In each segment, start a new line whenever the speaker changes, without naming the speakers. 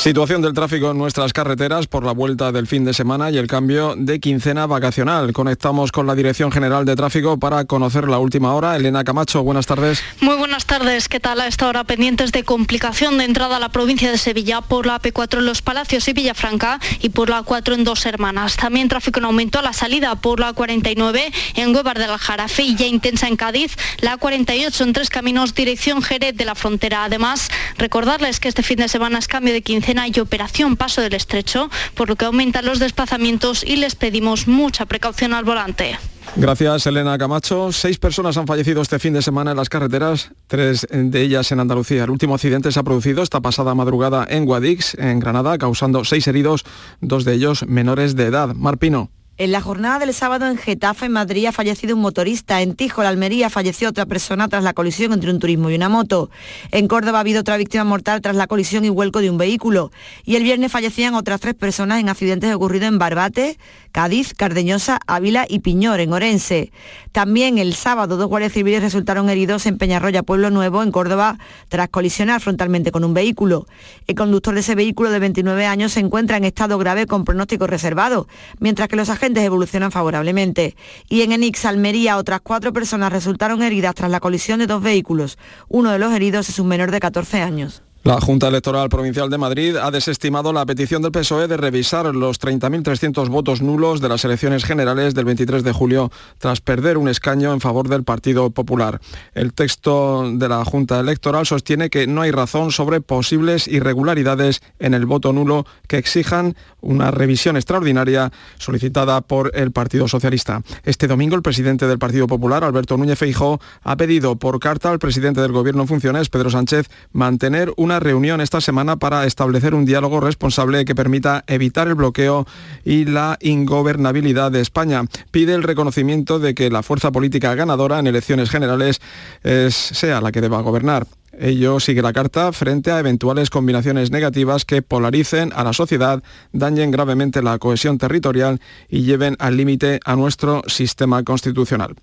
Situación del tráfico en nuestras carreteras por la vuelta del fin de semana y el cambio de quincena vacacional. Conectamos con la Dirección General de Tráfico para conocer la última hora. Elena Camacho, buenas tardes.
Muy buenas tardes. ¿Qué tal a esta hora? Pendientes de complicación de entrada a la provincia de Sevilla por la P4 en Los Palacios y Villafranca y por la 4 en Dos Hermanas. También tráfico en aumento a la salida por la 49 en Huevar del Aljarafe y ya intensa en Cádiz. La 48 en Tres Caminos, dirección Jerez de la Frontera. Además, recordarles que este fin de semana es cambio de quincena y operación Paso del Estrecho, por lo que aumentan los desplazamientos y les pedimos mucha precaución al volante.
Gracias, Elena Camacho. Seis personas han fallecido este fin de semana en las carreteras, tres de ellas en Andalucía. El último accidente se ha producido esta pasada madrugada en Guadix, en Granada, causando seis heridos, dos de ellos menores de edad. Marpino.
En la jornada del sábado en Getafe, en Madrid, ha fallecido un motorista. En Tijo, la Almería, falleció otra persona tras la colisión entre un turismo y una moto. En Córdoba ha habido otra víctima mortal tras la colisión y vuelco de un vehículo. Y el viernes fallecían otras tres personas en accidentes ocurridos en Barbate, Cádiz, Cardeñosa, Ávila y Piñor, en Orense. También el sábado dos guardias civiles resultaron heridos en Peñarroya, Pueblo Nuevo, en Córdoba, tras colisionar frontalmente con un vehículo. El conductor de ese vehículo de 29 años se encuentra en estado grave con pronóstico reservado, mientras que los agentes evolucionan favorablemente. Y en Enix, Almería, otras cuatro personas resultaron heridas tras la colisión de dos vehículos. Uno de los heridos es un menor de 14 años.
La Junta Electoral Provincial de Madrid ha desestimado la petición del PSOE de revisar los 30.300 votos nulos de las elecciones generales del 23 de julio tras perder un escaño en favor del Partido Popular. El texto de la Junta Electoral sostiene que no hay razón sobre posibles irregularidades en el voto nulo que exijan una revisión extraordinaria solicitada por el Partido Socialista. Este domingo el presidente del Partido Popular, Alberto Núñez Feijó, ha pedido por carta al presidente del Gobierno en funciones, Pedro Sánchez, mantener un una reunión esta semana para establecer un diálogo responsable que permita evitar el bloqueo y la ingobernabilidad de España. Pide el reconocimiento de que la fuerza política ganadora en elecciones generales sea la que deba gobernar. Ello sigue la carta frente a eventuales combinaciones negativas que polaricen a la sociedad, dañen gravemente la cohesión territorial y lleven al límite a nuestro sistema constitucional.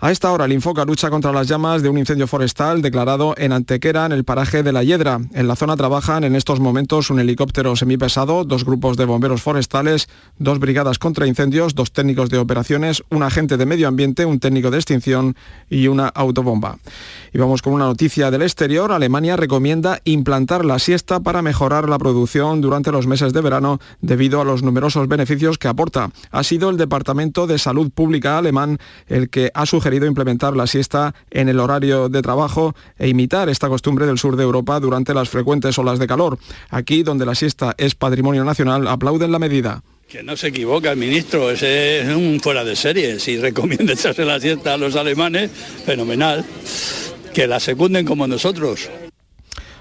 A esta hora, el Infoca lucha contra las llamas de un incendio forestal declarado en Antequera, en el paraje de La Hiedra. En la zona trabajan en estos momentos un helicóptero semipesado, dos grupos de bomberos forestales, dos brigadas contra incendios, dos técnicos de operaciones, un agente de medio ambiente, un técnico de extinción y una autobomba. Y vamos con una noticia del exterior. Alemania recomienda implantar la siesta para mejorar la producción durante los meses de verano debido a los numerosos beneficios que aporta. Ha sido el Departamento de Salud Pública alemán el que ha sugerido querido implementar la siesta en el horario de trabajo e imitar esta costumbre del sur de Europa durante las frecuentes olas de calor. Aquí, donde la siesta es patrimonio nacional, aplauden la medida.
Que no se equivoca el ministro, ese es un fuera de serie. Si recomienda echarse la siesta a los alemanes, fenomenal. Que la secunden como nosotros.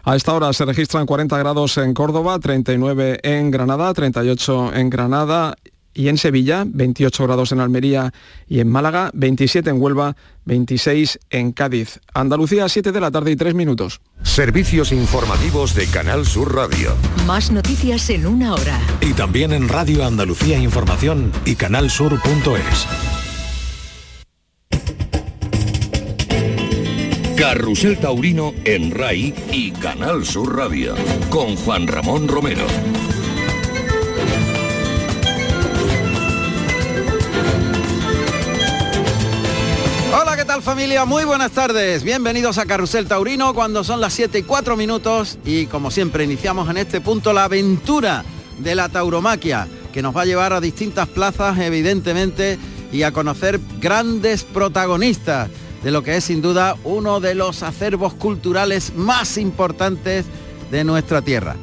A esta hora se registran 40 grados en Córdoba, 39 en Granada, 38 en Granada y en Sevilla, 28 grados en Almería y en Málaga, 27 en Huelva, 26 en Cádiz. Andalucía, 7 de la tarde y 3 minutos.
Servicios informativos de Canal Sur Radio.
Más noticias en una hora.
Y también en Radio Andalucía Información y canalsur.es.
Carrusel Taurino en RAI y Canal Sur Radio. Con Juan Ramón Romero.
Familia? Muy buenas tardes. Bienvenidos a Carrusel Taurino cuando son las 7 y 4 minutos y como siempre iniciamos en este punto la aventura de la tauromaquia que nos va a llevar a distintas plazas evidentemente y a conocer grandes protagonistas de lo que es sin duda uno de los acervos culturales más importantes de nuestra tierra.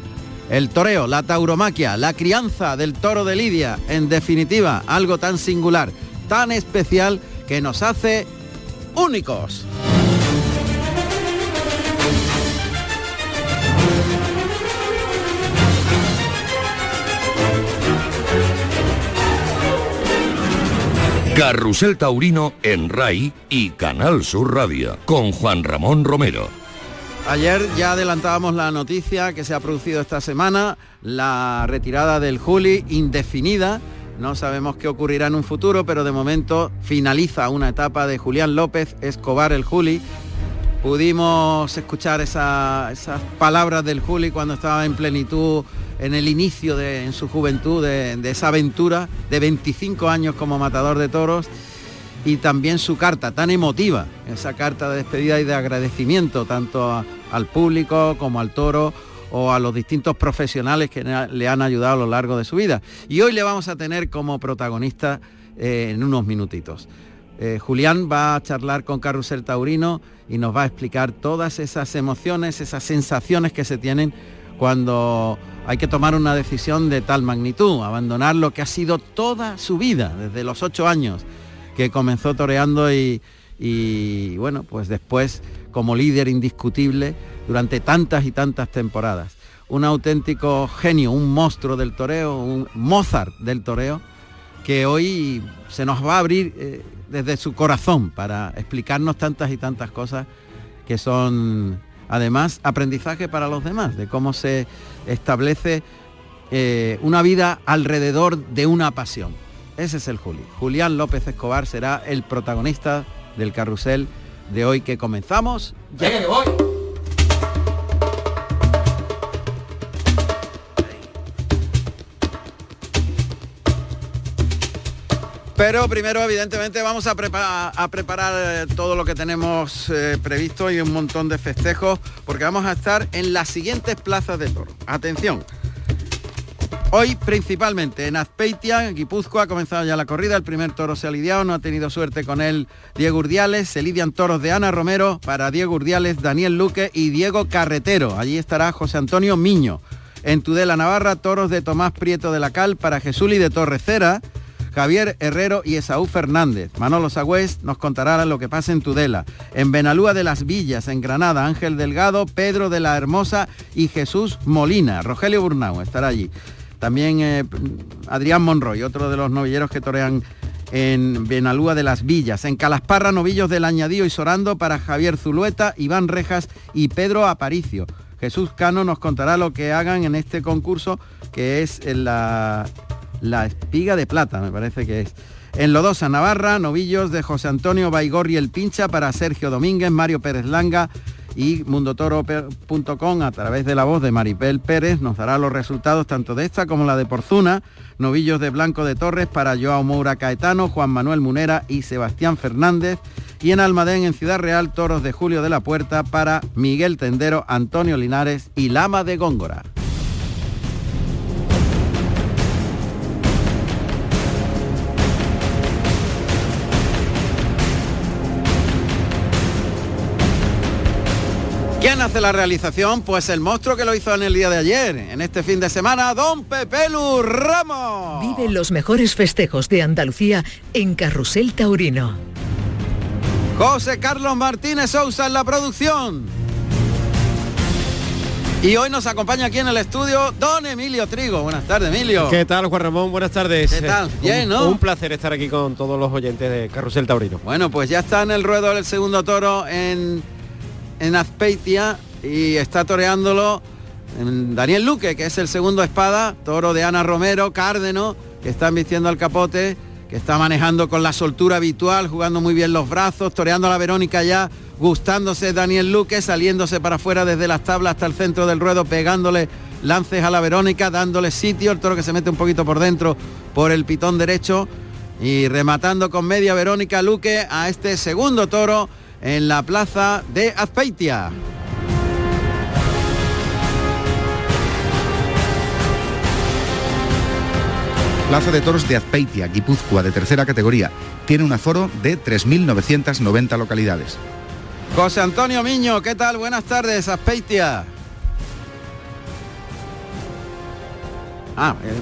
El toreo, la tauromaquia, la crianza del toro de Lidia, en definitiva, algo tan singular, tan especial que nos hace únicos.
Carrusel Taurino en RAI y Canal Sur Radio con Juan Ramón Romero.
Ayer ya adelantábamos la noticia que se ha producido esta semana, la retirada del Juli indefinida No sabemos qué ocurrirá en un futuro, pero de momento finaliza una etapa de Julián López Escobar el Juli. Pudimos escuchar esas palabras del Juli cuando estaba en plenitud en el inicio de en su juventud de, esa aventura de 25 años como matador de toros y también su carta tan emotiva, esa carta de despedida y de agradecimiento tanto al público como al toro o a los distintos profesionales que le han ayudado a lo largo de su vida. Y hoy le vamos a tener como protagonista eh, en unos minutitos. Eh, Julián va a charlar con Carrusel Taurino y nos va a explicar todas esas emociones, esas sensaciones que se tienen cuando hay que tomar una decisión de tal magnitud, abandonar lo que ha sido toda su vida, desde los ocho años que comenzó toreando y, y bueno, pues después como líder indiscutible durante tantas y tantas temporadas. Un auténtico genio, un monstruo del toreo, un Mozart del toreo, que hoy se nos va a abrir eh, desde su corazón para explicarnos tantas y tantas cosas que son además aprendizaje para los demás, de cómo se establece eh, una vida alrededor de una pasión. Ese es el Juli. Julián López Escobar será el protagonista del carrusel de hoy que comenzamos. Ya que voy. Pero primero, evidentemente, vamos a, preparar eh, todo lo que tenemos eh, previsto y un montón de festejos, porque vamos a estar en las siguientes plazas de toro. Atención. Hoy principalmente en Azpeitia, en Guipúzcoa, ha comenzado ya la corrida, el primer toro se ha lidiado, no ha tenido suerte con él Diego Urdiales, se lidian toros de Ana Romero para Diego Urdiales, Daniel Luque y Diego Carretero. Allí estará José Antonio Miño. En Tudela, Navarra, toros de Tomás Prieto de la Cal para Jesuli de Torrecera Javier Herrero y Esaú Fernández. Manolo Sagüez nos contará lo que pasa en Tudela. En Benalúa de las Villas, en Granada, Ángel Delgado, Pedro de la Hermosa y Jesús Molina. Rogelio Burnau estará allí. También eh, Adrián Monroy, otro de los novilleros que torean en Benalúa de las Villas. En Calasparra, novillos del Añadío y Sorando para Javier Zulueta, Iván Rejas y Pedro Aparicio. Jesús Cano nos contará lo que hagan en este concurso que es en la la Espiga de Plata, me parece que es. En Lodosa, Navarra, novillos de José Antonio Baigorri el Pincha para Sergio Domínguez, Mario Pérez Langa y mundotoro.com a través de la voz de Maripel Pérez nos dará los resultados tanto de esta como la de Porzuna, novillos de Blanco de Torres para Joao Moura Caetano, Juan Manuel Munera y Sebastián Fernández y en Almadén en Ciudad Real toros de Julio de la Puerta para Miguel Tendero, Antonio Linares y Lama de Góngora. ¿Quién hace la realización? Pues el monstruo que lo hizo en el día de ayer, en este fin de semana, Don Pepelu Ramos.
Vive los mejores festejos de Andalucía en Carrusel Taurino.
José Carlos Martínez Sousa en la producción. Y hoy nos acompaña aquí en el estudio Don Emilio Trigo. Buenas tardes, Emilio.
¿Qué tal, Juan Ramón? Buenas tardes.
¿Qué tal?
Bien, ¿no? Un placer estar aquí con todos los oyentes de Carrusel Taurino.
Bueno, pues ya está en el ruedo el segundo toro en en Azpeitia y está toreándolo Daniel Luque, que es el segundo espada, toro de Ana Romero, Cárdeno, que están vistiendo al capote, que está manejando con la soltura habitual, jugando muy bien los brazos, toreando a la Verónica ya, gustándose Daniel Luque, saliéndose para afuera desde las tablas hasta el centro del ruedo, pegándole lances a la Verónica, dándole sitio, el toro que se mete un poquito por dentro por el pitón derecho y rematando con media Verónica Luque a este segundo toro en la plaza de Azpeitia.
Plaza de Toros de Azpeitia, Guipúzcoa, de tercera categoría. Tiene un aforo de 3.990 localidades.
José Antonio Miño, ¿qué tal? Buenas tardes, Azpeitia. Ah, eh,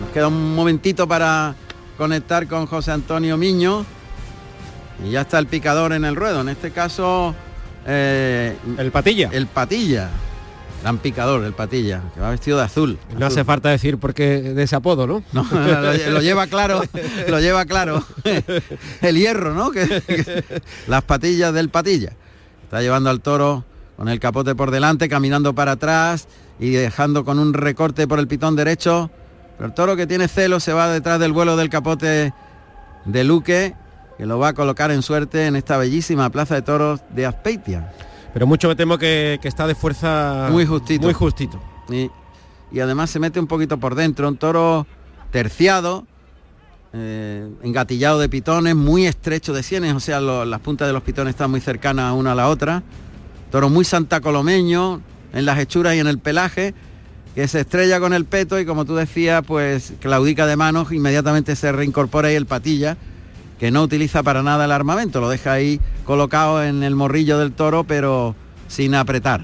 nos queda un momentito para conectar con José Antonio Miño. Y ya está el picador en el ruedo. En este caso...
Eh, el patilla.
El patilla. Gran picador, el patilla, que va vestido de azul.
No hace falta decir por qué de ese apodo, ¿no?
No, lo, lleva claro, lo lleva claro. El hierro, ¿no? las patillas del patilla. Está llevando al toro con el capote por delante, caminando para atrás y dejando con un recorte por el pitón derecho Pero el toro que tiene celo se va detrás del vuelo del capote de Luque, que lo va a colocar en suerte en esta bellísima plaza de toros de Azpeitia.
Pero mucho me temo que, que está de fuerza
Muy justito.
Muy justito.
Y, y además se mete un poquito por dentro, un toro terciado, eh, engatillado de pitones, muy estrecho de sienes, o sea, lo- las puntas de los pitones están muy cercanas una a la otra. Toro muy santacolomeño en las hechuras y en el pelaje, que se estrella con el peto y como tú decías, pues claudica de manos, inmediatamente se reincorpora ahí el patilla, que no utiliza para nada el armamento, lo deja ahí colocado en el morrillo del toro, pero sin apretar.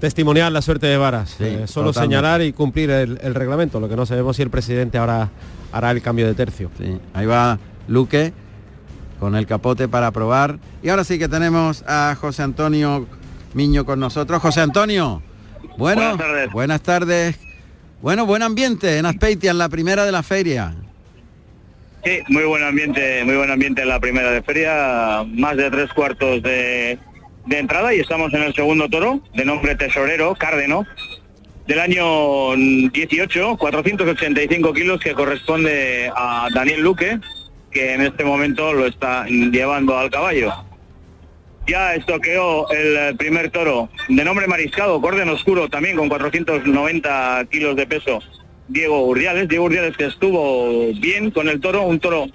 Testimonial la suerte de Varas.
Sí,
Eh, solo
totalmente.
señalar y cumplir el, el reglamento. Lo que no sabemos si el presidente ahora hará el cambio de tercio.
Sí, ahí va Luque con el capote para probar. Y ahora sí que tenemos a José Antonio Miño con nosotros. José Antonio, bueno,
Buenas tardes.
buenas tardes. Bueno, buen ambiente en Aspeitia, en la primera de la feria.
Sí, muy buen ambiente, muy buen ambiente en la primera de feria, más de tres cuartos de, de entrada y estamos en el segundo toro, de nombre Tesorero, Cárdeno, del año 18, 485 kilos que corresponde a Daniel Luque, que en este momento lo está llevando al caballo. Ya estoqueó el primer toro, de nombre Mariscado, Corden Oscuro, también con 490 kilos de peso, Diego Urdiales. Diego Urdiales que estuvo bien con el toro, un toro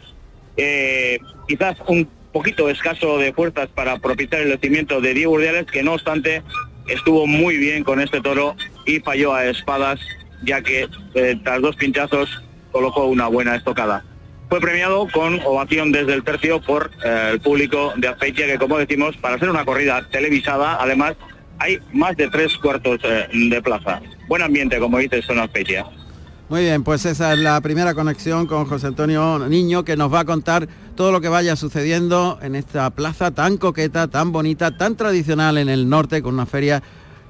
eh, quizás un poquito escaso de fuerzas para propiciar el lucimiento de Diego Urdiales, que no obstante estuvo muy bien con este toro y falló a espadas, ya que eh, tras dos pinchazos colocó una buena estocada. Fue premiado con ovación desde el tercio por eh, el público de Azpeitia, que como decimos, para ser una corrida televisada, además hay más de tres cuartos de plaza. Buen ambiente, como dices, en Azpeitia.
Muy bien, pues esa es la primera conexión con José Antonio Niño que nos va a contar todo lo que vaya sucediendo en esta plaza tan coqueta, tan bonita, tan tradicional en el norte, con una feria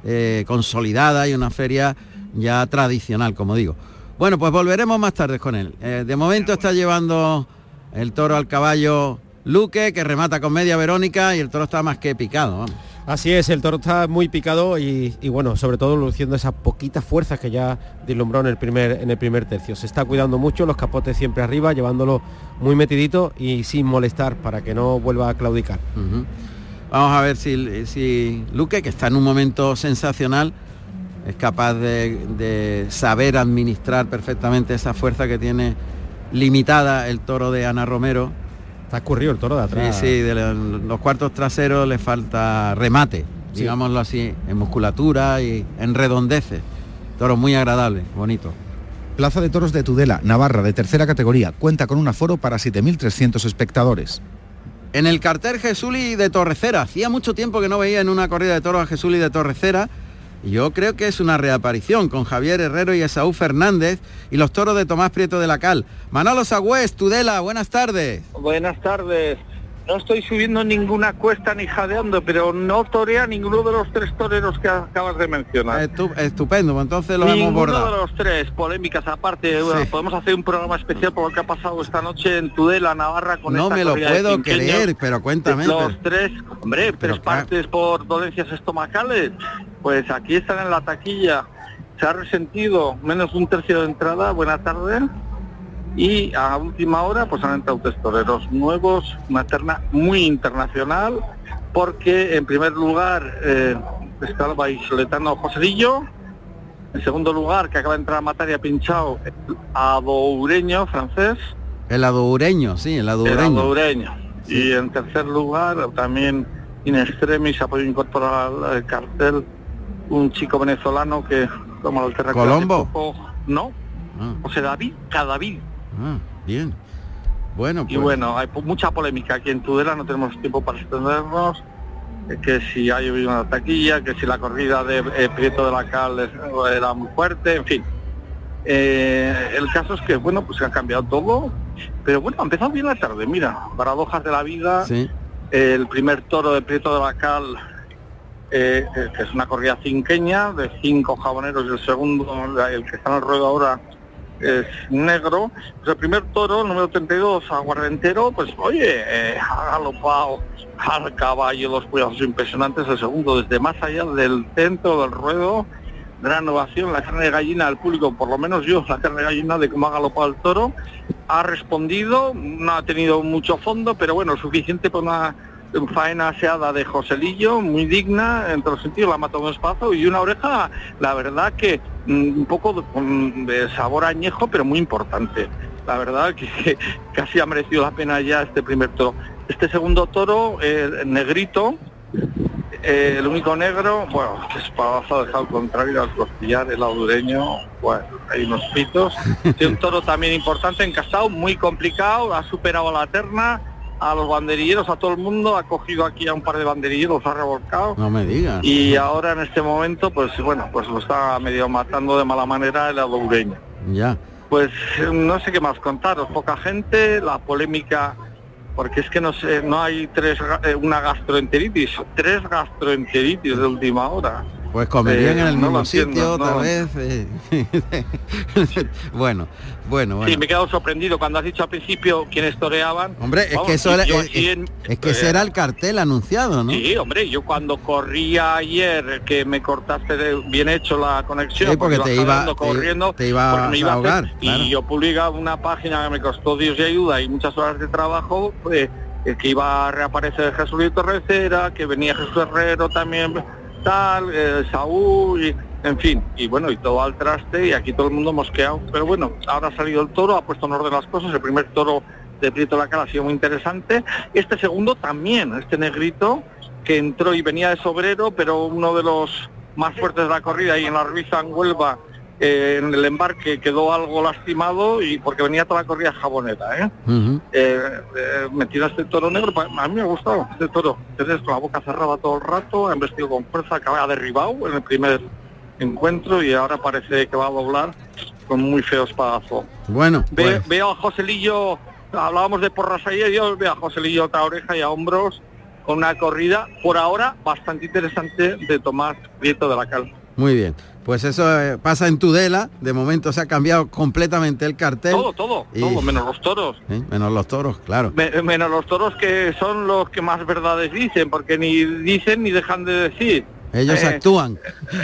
eh, consolidada y una feria ya tradicional, como digo. Bueno, pues volveremos más tarde con él. Eh, de momento está llevando el toro al caballo Luque, que remata con media Verónica y el toro está más que picado.
Así es, el toro está muy picado y, bueno, sobre todo luciendo esa poquita fuerza que ya deslumbró en el primer en el primer tercio. Se está cuidando mucho, los capotes siempre arriba, llevándolo muy metidito y sin molestar para que no vuelva a claudicar.
Vamos a ver si, si Luque, que está en un momento sensacional, es capaz de, de saber administrar perfectamente esa fuerza que tiene limitada el toro de Ana Romero.
Está escurrido el toro de atrás.
Sí, sí, de los cuartos traseros le falta remate,
Sí.
digámoslo así, en musculatura y en redondeces. Toro muy agradable, bonito.
Plaza de Toros de Tudela, Navarra, de tercera categoría, cuenta con un aforo para 7.300 espectadores.
En el cartel Jesuli de Torrecera, hacía mucho tiempo que no veía en una corrida de toros a Jesuli de Torrecera, yo creo que es una reaparición con Javier Herrero y Esaú Fernández y los toros de Tomás Prieto de la Cal. Manolo Sagüez, Tudela, buenas tardes.
Buenas tardes. No estoy subiendo ninguna cuesta ni jadeando, pero no torea ninguno de los tres toreros que acabas de mencionar.
Estu- estupendo, pues entonces lo hemos
Ninguno de
bordado.
los tres, polémicas aparte. bueno, podemos hacer un programa especial por lo que ha pasado esta noche en Tudela, Navarra, con
No
esta
me lo puedo creer, pero cuéntame.
Los
pero-
tres, hombre, tres partes por dolencias estomacales. Pues aquí están en la taquilla. Se ha resentido menos de un tercio de entrada. Buenas tardes. Y a última hora pues han entrado tres toreros nuevos, una terna muy internacional, porque en primer lugar eh, está el vallisoletano Joselillo, en segundo lugar, que acaba de entrar a matar y ha pinchado, el adoureño francés,
El adoureño, sí, el
el
adoureño.
adoureño. Y en tercer lugar, también in extremis podido incorporar al cartel un chico venezolano que toma el terreno.
¿Colombo?
No, José David Cadavid.
Ah, bien. Bueno,
Y
pues,
bueno, hay mucha polémica aquí en Tudela, no tenemos tiempo para extendernos, eh, que si hay una taquilla, que si la corrida de eh, Prieto de la Cal era muy fuerte, en fin. Eh, el caso es que, bueno, pues se ha cambiado todo, pero bueno, ha empezado bien la tarde, mira, paradojas de la vida,
sí.
el primer toro de Prieto de la Cal, eh, eh, es una corrida cinqueña, de cinco jaboneros, y el segundo, el que está en el ruedo ahora, es negro. Pues el primer toro, número 32, aguardentero, pues oye, eh, ha galopado al caballo, los cuidados impresionantes. El segundo, desde más allá del centro del ruedo, gran ovación, la carne de gallina del público, por lo menos yo, la carne de gallina de cómo ha galopado el toro, ha respondido, no ha tenido mucho fondo, pero bueno, suficiente para una faena aseada de Joselillo, muy digna, en todos los sentidos, la ha matado un espacio y una oreja, la verdad que mm, un poco de, sabor añejo, pero muy importante. La verdad que casi ha merecido la pena ya este primer toro. Este segundo toro, eh, negrito, eh, el único negro, bueno, espadazo ha dejado contrario al costillar, el audureño, bueno, hay unos pitos. Es un toro también importante, encastado, muy complicado, ha superado a la terna, a los banderilleros, a todo el mundo, ha cogido aquí a un par de banderilleros, ha revolcado.
No me digas.
Y ahora en este momento, pues bueno, pues lo está medio matando de mala manera el audureño.
Ya.
Pues no sé qué más contaros, poca gente, la polémica porque es que no sé, no hay tres eh, una gastroenteritis, tres gastroenteritis de última hora.
Pues comerían eh, en el mismo sitio otra vez. Eh. bueno, bueno, bueno.
Sí, me he quedado sorprendido cuando has dicho al principio quiénes toreaban.
Hombre, es que eso era, es, que ese era el cartel anunciado, ¿no?
Sí, hombre, yo cuando corría ayer, que me cortaste de, bien hecho la conexión,
sí, porque, te, iba,
corriendo,
te, iba, a ahogar.
Y yo publicaba una página que me costó Dios y ayuda y muchas horas de trabajo, pues, que iba a reaparecer Jesús Torrecera, que venía Jesús Herrero también tal, eh, Saúl, y, en fin, y bueno, y todo al traste y aquí todo el mundo mosqueado. Pero bueno, ahora ha salido el toro, ha puesto en orden las cosas, el primer toro de Prieto la Cara ha sido muy interesante. Este segundo también, este negrito, que entró y venía de sobrero, pero uno de los más fuertes de la corrida y en la revista en Huelva eh, en el embarque quedó algo lastimado y porque venía toda la corrida jabonera, ¿eh? eh, eh metido este toro negro, a mí me ha gustado este toro, tienes con la boca cerrada todo el rato, ha vestido con fuerza, acaba derribado en el primer encuentro y ahora parece que va a doblar con muy feo espadazo.
Bueno,
pues. veo a Joselillo, hablábamos de porras ayer, yo veo a Joselillo otra oreja y a hombros con una corrida por ahora bastante interesante de Tomás Prieto de la Cal.
Muy bien. Pues eso eh, pasa en Tudela, de momento se ha cambiado completamente el cartel.
Todo, todo, todo, menos los toros.
Menos los toros, claro.
menos los toros que son los que más verdades dicen, porque ni dicen ni dejan de decir.
Ellos eh, actúan.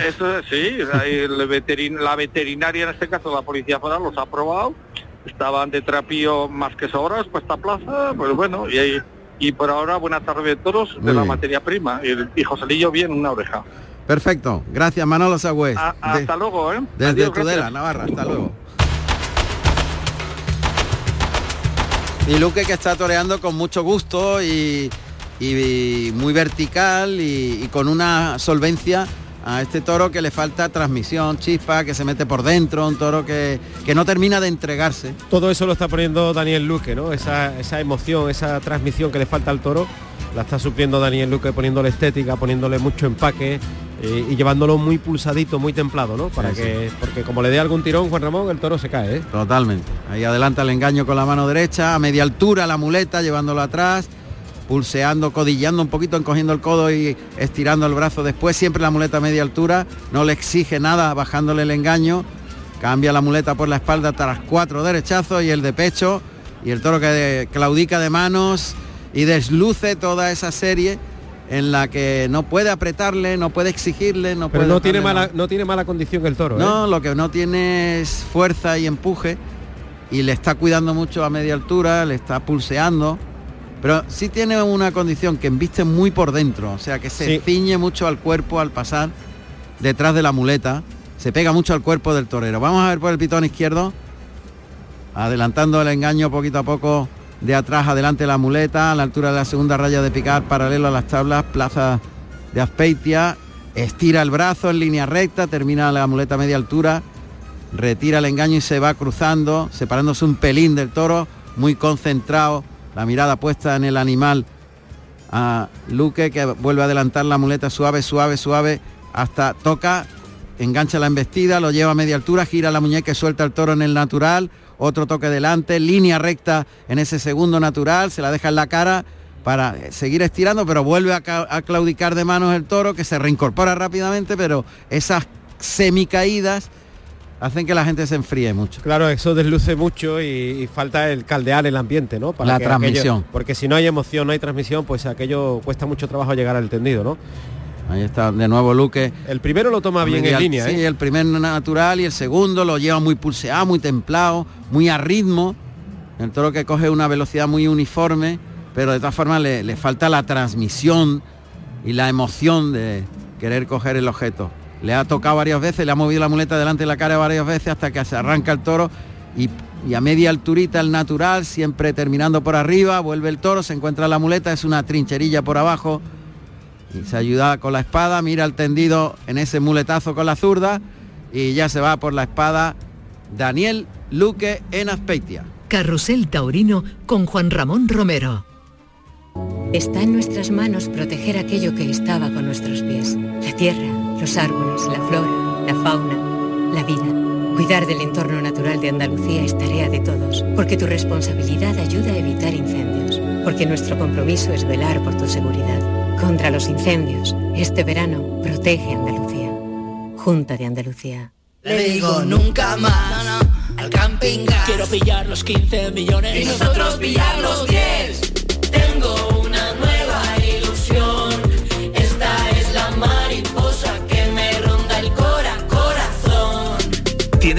Eso sí, la veterinaria en este caso, la policía foral los ha aprobado, estaban de trapío más que sobras, pues esta plaza, pues bueno, y, y por ahora buena tarde de toros de la materia prima, y, y Joselillo bien una oreja.
Perfecto. Gracias, Manolo Sagüez.
hasta luego, ¿eh?
Desde Tudela, Navarra. Hasta luego. Y Luque que está toreando con mucho gusto y, muy vertical y, con una solvencia a este toro que le falta transmisión, chispa, que se mete por dentro, un toro que, que no termina de entregarse.
Todo eso lo está poniendo Daniel Luque, ¿no? Esa, esa emoción, esa transmisión que le falta al toro, la está supliendo Daniel Luque poniéndole estética, poniéndole mucho empaque, eh, y llevándolo muy pulsadito, muy templado, ¿no? Para que, porque como le dé algún tirón Juan Ramón, el toro se cae, ¿eh?
Totalmente. Ahí adelanta el engaño con la mano derecha, a media altura la muleta, llevándolo atrás, pulseando, codillando un poquito, encogiendo el codo y estirando el brazo después, siempre la muleta a media altura, no le exige nada bajándole el engaño, cambia la muleta por la espalda tras cuatro derechazos y el de pecho, y el toro que claudica de manos y desluce toda esa serie en la que no puede apretarle, no puede exigirle, no
Pero no tiene mala, no tiene mala condición el toro.
No, ¿eh? lo que no tiene es fuerza y empuje y le está cuidando mucho a media altura, le está pulseando. Pero sí tiene una condición que embiste muy por dentro, o sea que se ciñe mucho al cuerpo al pasar detrás de la muleta, se pega mucho al cuerpo del torero. Vamos a ver por el pitón izquierdo, adelantando el engaño poquito a poco de atrás adelante la muleta, a la altura de la segunda raya de picar, paralelo a las tablas, plaza de Aspeitia, estira el brazo en línea recta, termina la muleta a media altura, retira el engaño y se va cruzando, separándose un pelín del toro, muy concentrado, la mirada puesta en el animal a Luque que vuelve a adelantar la muleta suave, suave, suave, hasta toca, engancha la embestida, lo lleva a media altura, gira la muñeca y suelta el toro en el natural, otro toque delante, línea recta en ese segundo natural, se la deja en la cara para seguir estirando, pero vuelve a, claudicar de manos el toro, que se reincorpora rápidamente, pero esas semicaídas hacen que la gente se enfríe mucho.
Claro, eso desluce mucho y, falta el caldear el ambiente, ¿no?
Para la transmisión.
porque si no hay emoción, no hay transmisión, pues aquello cuesta mucho trabajo llegar al tendido, ¿no?
Ahí está de nuevo Luque.
El primero lo toma bien en línea.
Sí,
¿eh?
el primer natural y el segundo lo lleva muy pulseado, muy templado, muy a ritmo. El toro que coge una velocidad muy uniforme, pero de todas formas le, le falta la transmisión y la emoción de querer coger el objeto. Le ha tocado varias veces, le ha movido la muleta delante de la cara varias veces hasta que se arranca el toro y, y a media alturita el natural, siempre terminando por arriba, vuelve el toro, se encuentra la muleta, es una trincherilla por abajo y se ayuda con la espada, mira el tendido en ese muletazo con la zurda y ya se va por la espada Daniel Luque en Azpeitia.
Carrusel Taurino con Juan Ramón Romero.
Está en nuestras manos proteger aquello que estaba con nuestros pies. La tierra, los árboles, la flora, la fauna, la vida. Cuidar del entorno natural de Andalucía es tarea de todos, porque tu responsabilidad ayuda a evitar incendios, porque nuestro compromiso es velar por tu seguridad. Contra los incendios, este verano protege Andalucía. Junta de Andalucía.
Le digo nunca más al camping gas. Quiero pillar los 15 millones y nosotros pillar los 10. Tengo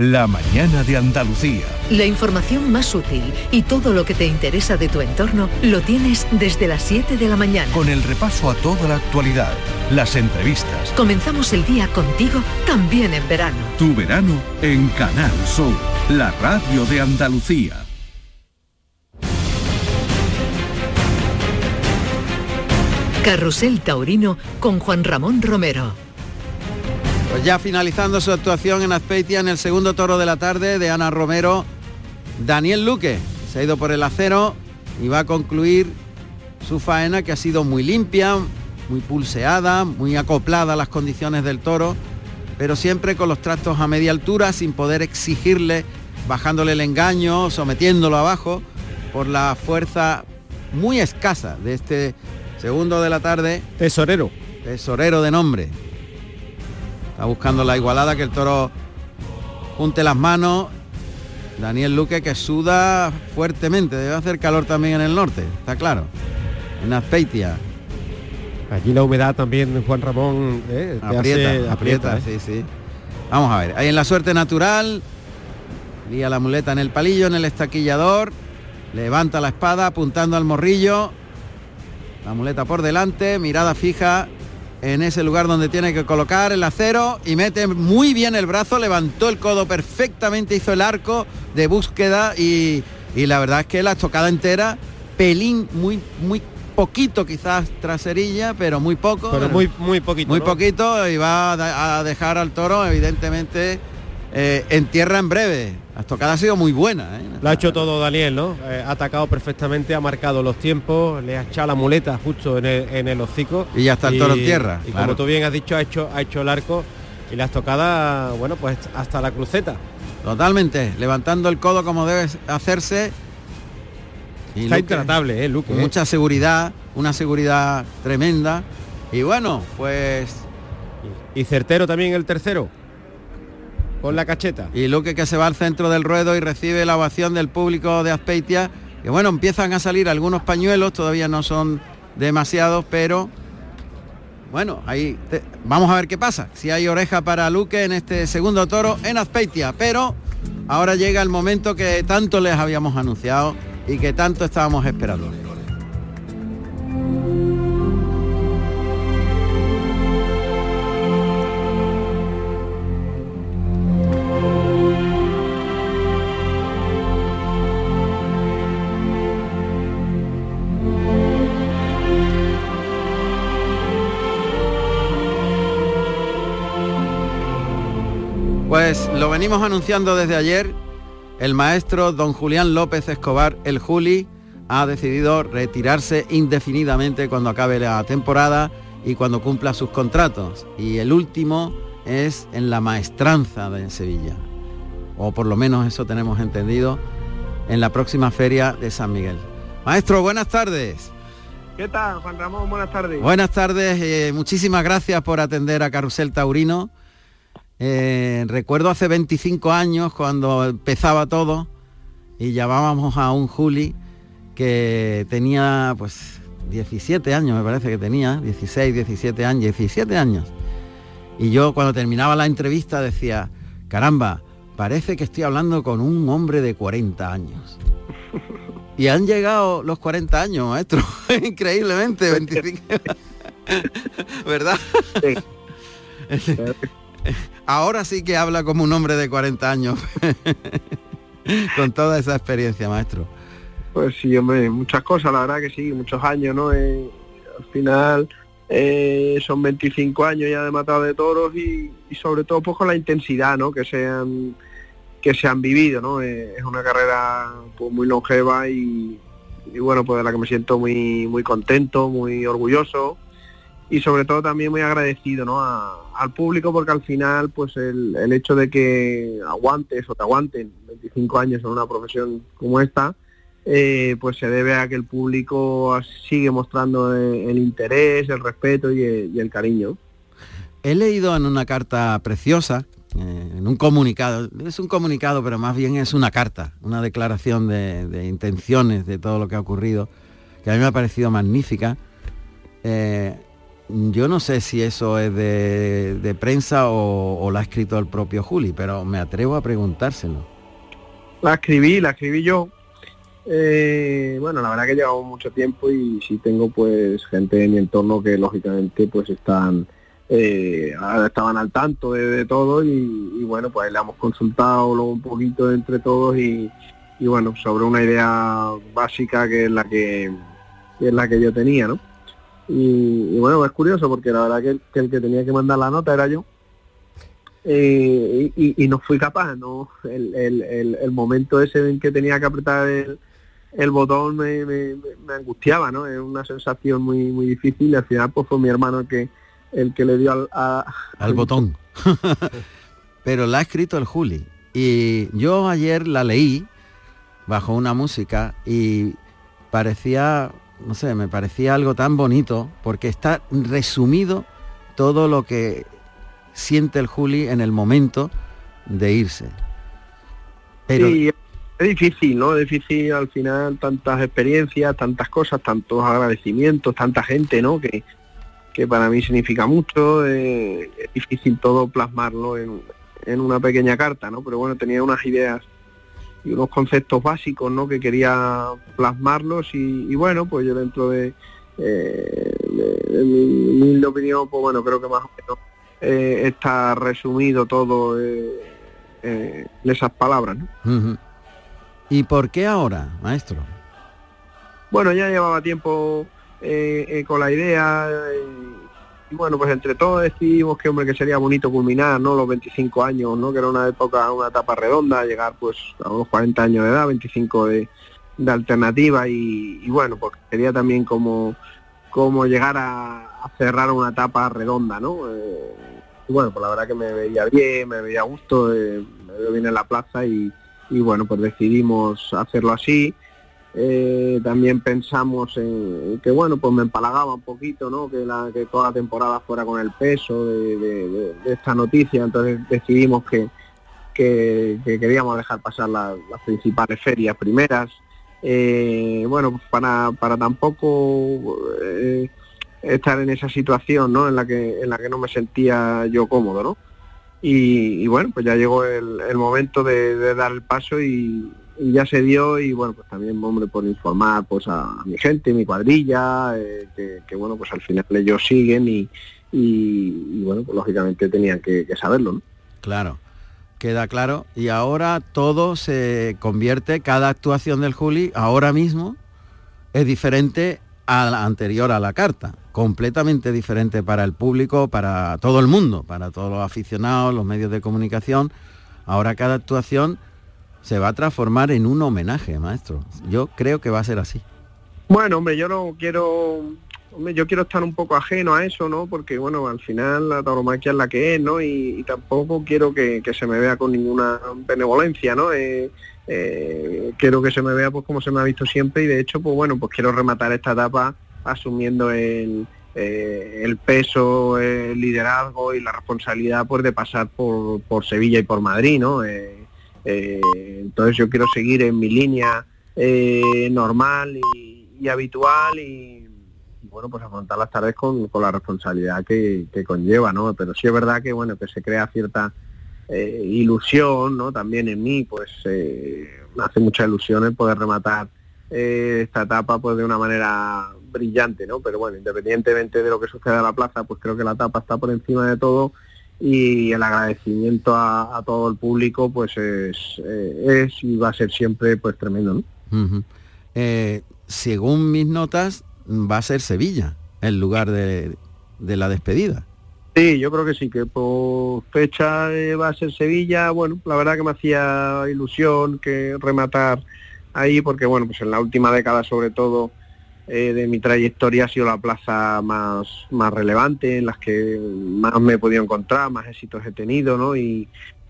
La mañana de Andalucía.
La información más útil y todo lo que te interesa de tu entorno lo tienes desde las 7 de la mañana.
Con el repaso a toda la actualidad, las entrevistas.
Comenzamos el día contigo también en verano.
Tu verano en Canal Sur, la radio de Andalucía.
Carrusel Taurino con Juan Ramón Romero.
Pues ya finalizando su actuación en Azpeitia en el segundo toro de la tarde de Ana Romero, Daniel Luque se ha ido por el acero y va a concluir su faena que ha sido muy limpia, muy pulseada, muy acoplada a las condiciones del toro, pero siempre con los tractos a media altura sin poder exigirle, bajándole el engaño, sometiéndolo abajo por la fuerza muy escasa de este segundo de la tarde.
Tesorero.
Tesorero de nombre. Está buscando la igualada, que el toro junte las manos. Daniel Luque que suda fuertemente. Debe hacer calor también en el norte, está claro. En Azpeitia.
Allí la humedad también, Juan Ramón, ¿eh? te
Aprieta,
hace-
aprieta,
¿eh?
sí, sí. Vamos a ver. Ahí en la suerte natural. Lía la muleta en el palillo, en el estaquillador. Levanta la espada apuntando al morrillo. La muleta por delante, mirada fija en ese lugar donde tiene que colocar el acero y mete muy bien el brazo, levantó el codo perfectamente, hizo el arco de búsqueda y, y la verdad es que la estocada entera, pelín, muy, muy poquito quizás traserilla, pero muy poco.
Pero muy, muy poquito.
Muy
¿no?
poquito y va a dejar al toro evidentemente eh, en tierra en breve. La estocada ha sido muy buena. ¿eh?
Lo ha hecho todo Daniel, ¿no? Eh, ha atacado perfectamente, ha marcado los tiempos, le ha echado la muleta justo en el, en el hocico.
Y ya está el toro en tierra,
Y
claro.
como tú bien has dicho, ha hecho, ha hecho el arco y la estocada, bueno, pues hasta la cruceta.
Totalmente, levantando el codo como debe hacerse. Y
Está
Luque,
intratable, ¿eh, Luque?
mucha seguridad, una seguridad tremenda. Y bueno, pues...
Y certero también el tercero. Con la cacheta.
Y Luque que se va al centro del ruedo y recibe la ovación del público de Azpeitia. Que bueno, empiezan a salir algunos pañuelos, todavía no son demasiados, pero bueno, ahí vamos a ver qué pasa. Si hay oreja para Luque en este segundo toro en Azpeitia, pero ahora llega el momento que tanto les habíamos anunciado y que tanto estábamos esperando. Pues lo venimos anunciando desde ayer. El maestro don Julián López Escobar, el Juli, ha decidido retirarse indefinidamente cuando acabe la temporada y cuando cumpla sus contratos. Y el último es en la maestranza de Sevilla. O por lo menos eso tenemos entendido en la próxima feria de San Miguel. Maestro, buenas tardes.
¿Qué tal, Juan Ramón? Buenas tardes.
Buenas tardes, eh, muchísimas gracias por atender a Carrusel Taurino. Eh, recuerdo hace 25 años cuando empezaba todo y llamábamos a un Juli que tenía pues 17 años, me parece que tenía, 16, 17 años, 17 años. Y yo cuando terminaba la entrevista decía, caramba, parece que estoy hablando con un hombre de 40 años. Y han llegado los 40 años, maestro, increíblemente, 25. ¿Verdad? Ahora sí que habla como un hombre de 40 años, con toda esa experiencia, maestro.
Pues sí, hombre, muchas cosas, la verdad que sí, muchos años, ¿no? Eh, al final eh, son 25 años ya de matado de toros y, sobre todo pues con la intensidad, ¿no? Que se han, que se han vivido, ¿no? Eh, es una carrera pues, muy longeva y, bueno, pues de la que me siento muy, muy contento, muy orgulloso y sobre todo también muy agradecido ¿no? Al público porque al final pues el, el, hecho de que aguantes o te aguanten 25 años en una profesión como esta eh, pues se debe a que el público sigue mostrando el, interés, el respeto y el, cariño.
He leído en una carta preciosa, eh, en un comunicado, es un comunicado, pero más bien es una carta, una declaración de, intenciones de todo lo que ha ocurrido, que a mí me ha parecido magnífica. Eh, yo no sé si eso es de, prensa o, o, la ha escrito el propio Juli, pero me atrevo a preguntárselo.
La escribí, la escribí yo, eh, bueno, la verdad que llevamos mucho tiempo y sí tengo pues gente en mi entorno que lógicamente pues están eh, estaban al tanto de, todo y, bueno pues le hemos consultado luego un poquito entre todos y, bueno sobre una idea básica que es la que, es la que yo tenía, ¿no? Y, bueno es curioso porque la verdad que, el que tenía que mandar la nota era yo eh, y, no fui capaz, ¿no? El, el, el, momento ese en que tenía que apretar el, botón me, me, angustiaba, ¿no? Es una sensación muy muy difícil y al final pues fue mi hermano el que el que le dio al,
al botón. Pero la ha escrito el Juli. Y yo ayer la leí bajo una música y parecía, no sé, me parecía algo tan bonito porque está resumido todo lo que siente el Juli en el momento de irse.
Pero es difícil, ¿no? Es difícil al final tantas experiencias, tantas cosas, tantos agradecimientos, tanta gente, ¿no? Que, que para mí significa mucho. Eh, es difícil todo plasmarlo en, en, una pequeña carta, ¿no? Pero bueno, tenía unas ideas y unos conceptos básicos, ¿no? Que quería plasmarlos y, bueno, pues yo dentro de, eh, mi, opinión, pues bueno, creo que más o menos eh, está resumido todo en esas palabras, ¿no?
¿Y por qué ahora, maestro?
Bueno, ya llevaba tiempo eh, eh, con la idea y, bueno, pues entre todos decidimos que hombre que sería bonito culminar, ¿no? Los 25 años, ¿no? Que era una época, una etapa redonda, llegar pues a unos 40 años de edad, 25 de, alternativa y, bueno, pues sería también como, como llegar a, cerrar una etapa redonda, ¿no? Eh, y bueno, pues la verdad que me veía bien, me veía a gusto, me veía bien en la plaza y y bueno, pues decidimos hacerlo así. Eh, también pensamos en que bueno, pues me empalagaba un poquito, ¿no? Que, la, que toda la temporada fuera con el peso de, esta noticia, entonces decidimos que, que, queríamos dejar pasar las principales ferias primeras. Eh, bueno, pues para, para tampoco eh, estar en esa situación, ¿no? En la que en la que no me sentía yo cómodo, ¿no? Y, bueno, pues ya llegó el, momento de, dar el paso y, ya se dio y bueno, pues también, hombre, por informar pues a, mi gente, mi cuadrilla, eh, que, bueno, pues al final ellos siguen y, y, bueno, pues lógicamente tenían que, saberlo, ¿no?
Claro queda claro. Y ahora todo se convierte, cada actuación del Juli ahora mismo es diferente a la anterior a la carta completamente diferente para el público, para todo el mundo, para todos los aficionados, los medios de comunicación. Ahora cada actuación se va a transformar en un homenaje, maestro. Yo creo que va a ser así.
Bueno, hombre, yo no quiero, hombre, yo quiero estar un poco ajeno a eso, ¿no? Porque bueno, al final la tauromaquia es la que es, ¿no? Y, tampoco quiero que, se me vea con ninguna benevolencia, ¿no? Eh, eh, quiero que se me vea pues como se me ha visto siempre y de hecho, pues bueno, pues quiero rematar esta etapa asumiendo el, eh, el peso, el liderazgo y la responsabilidad pues de pasar por, por Sevilla y por Madrid, ¿no? Eh, eh, entonces yo quiero seguir en mi línea normal y, habitual y, bueno pues afrontar las tardes con, la responsabilidad que, conlleva, ¿no? Pero sí es verdad que bueno que se crea cierta ilusión, ¿no? También en mí, pues me hace mucha ilusión el poder rematar esta etapa pues de una manera brillante, ¿no? Pero bueno, independientemente de lo que suceda en la plaza, pues creo que la etapa está por encima de todo y el agradecimiento a, todo el público pues es, eh, es, y va a ser siempre pues tremendo, ¿no?
Eh, según mis notas, va a ser Sevilla el lugar de, de la despedida.
Sí, yo creo que sí, que por fecha eh, va a ser Sevilla. Bueno, la verdad que me hacía ilusión que rematar ahí, porque bueno, pues en la última década sobre todo eh, de mi trayectoria ha sido la plaza más, más relevante, en las que más me he podido encontrar, más éxitos he tenido, ¿no? Y,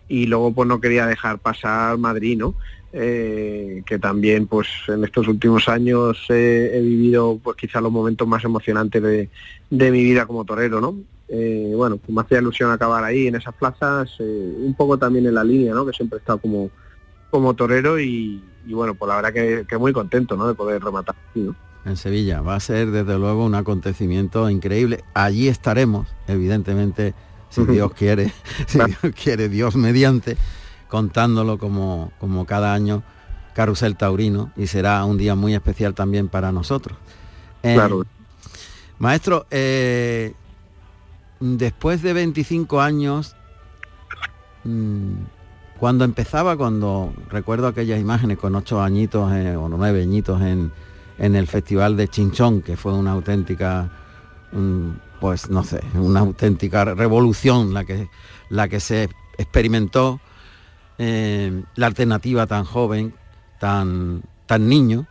y luego pues no quería dejar pasar Madrid, ¿no? Eh, que también pues en estos últimos años he vivido pues quizá los momentos más emocionantes de, de mi vida como torero, ¿no? Eh, bueno, pues me hacía ilusión acabar ahí en esas plazas, un poco también en la línea, ¿no? Que siempre he estado como, como torero y, bueno, pues la verdad que, muy contento, ¿no? De poder rematar ¿no?
En Sevilla. Va a ser desde luego un acontecimiento increíble. Allí estaremos, evidentemente, si Dios quiere, si Dios quiere, Dios mediante, contándolo como, como cada año Carusel Taurino y será un día muy especial también para nosotros. Eh, claro. Maestro, eh, después de 25 años, mm, cuando empezaba, cuando recuerdo aquellas imágenes con ocho añitos eh, o nueve añitos en, en el Festival de Chinchón, que fue una auténtica, pues no sé, una auténtica revolución la que, la que se experimentó, eh, la alternativa tan joven, tan, tan niño,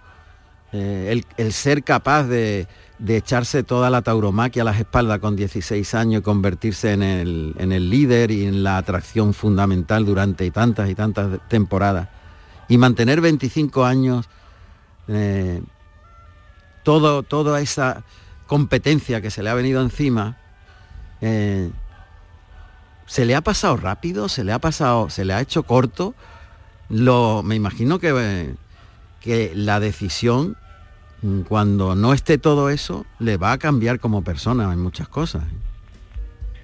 eh, el, ser capaz de, echarse toda la tauromaquia a las espaldas con 16 años y convertirse en el, en el líder y en la atracción fundamental durante tantas y tantas temporadas. Y mantener 25 años eh, todo, toda esa competencia que se le ha venido encima, eh, se le ha pasado rápido, se le ha pasado, se le ha hecho corto. Lo, me imagino que, que la decisión, cuando no esté todo eso, le va a cambiar como persona en muchas cosas.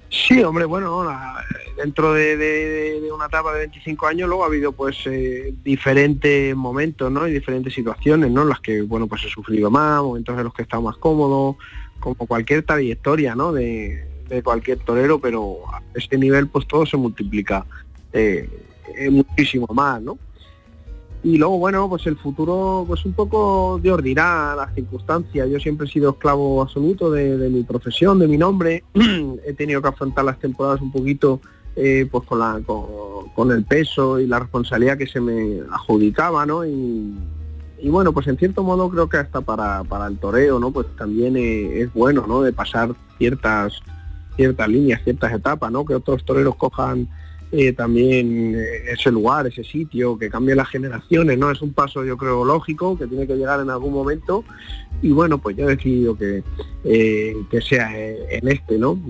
Sí, hombre, bueno, dentro de, una etapa de 25 años luego ha habido pues eh, diferentes momentos, ¿no? Y diferentes situaciones, ¿no? En las que, bueno, pues he sufrido más, momentos en los que he estado más cómodo, como cualquier trayectoria, ¿no? De, cualquier torero, pero a este nivel pues todo se multiplica eh, muchísimo más, ¿no? Y luego bueno pues el futuro pues un poco de dirá las circunstancias. Yo siempre he sido esclavo absoluto de, mi profesión de mi nombre. He tenido que afrontar las temporadas un poquito eh, pues con la con, el peso y la responsabilidad que se me adjudicaba no y, bueno pues en cierto modo creo que hasta para, para el toreo no pues también eh, es bueno no de pasar ciertas ciertas líneas ciertas etapas no que otros toreros cojan eh, también eh, ese lugar, ese sitio, que cambie las generaciones, ¿no? Es un paso yo creo lógico, que tiene que llegar en algún momento y bueno, pues yo he decidido que, eh, que sea en este, ¿no?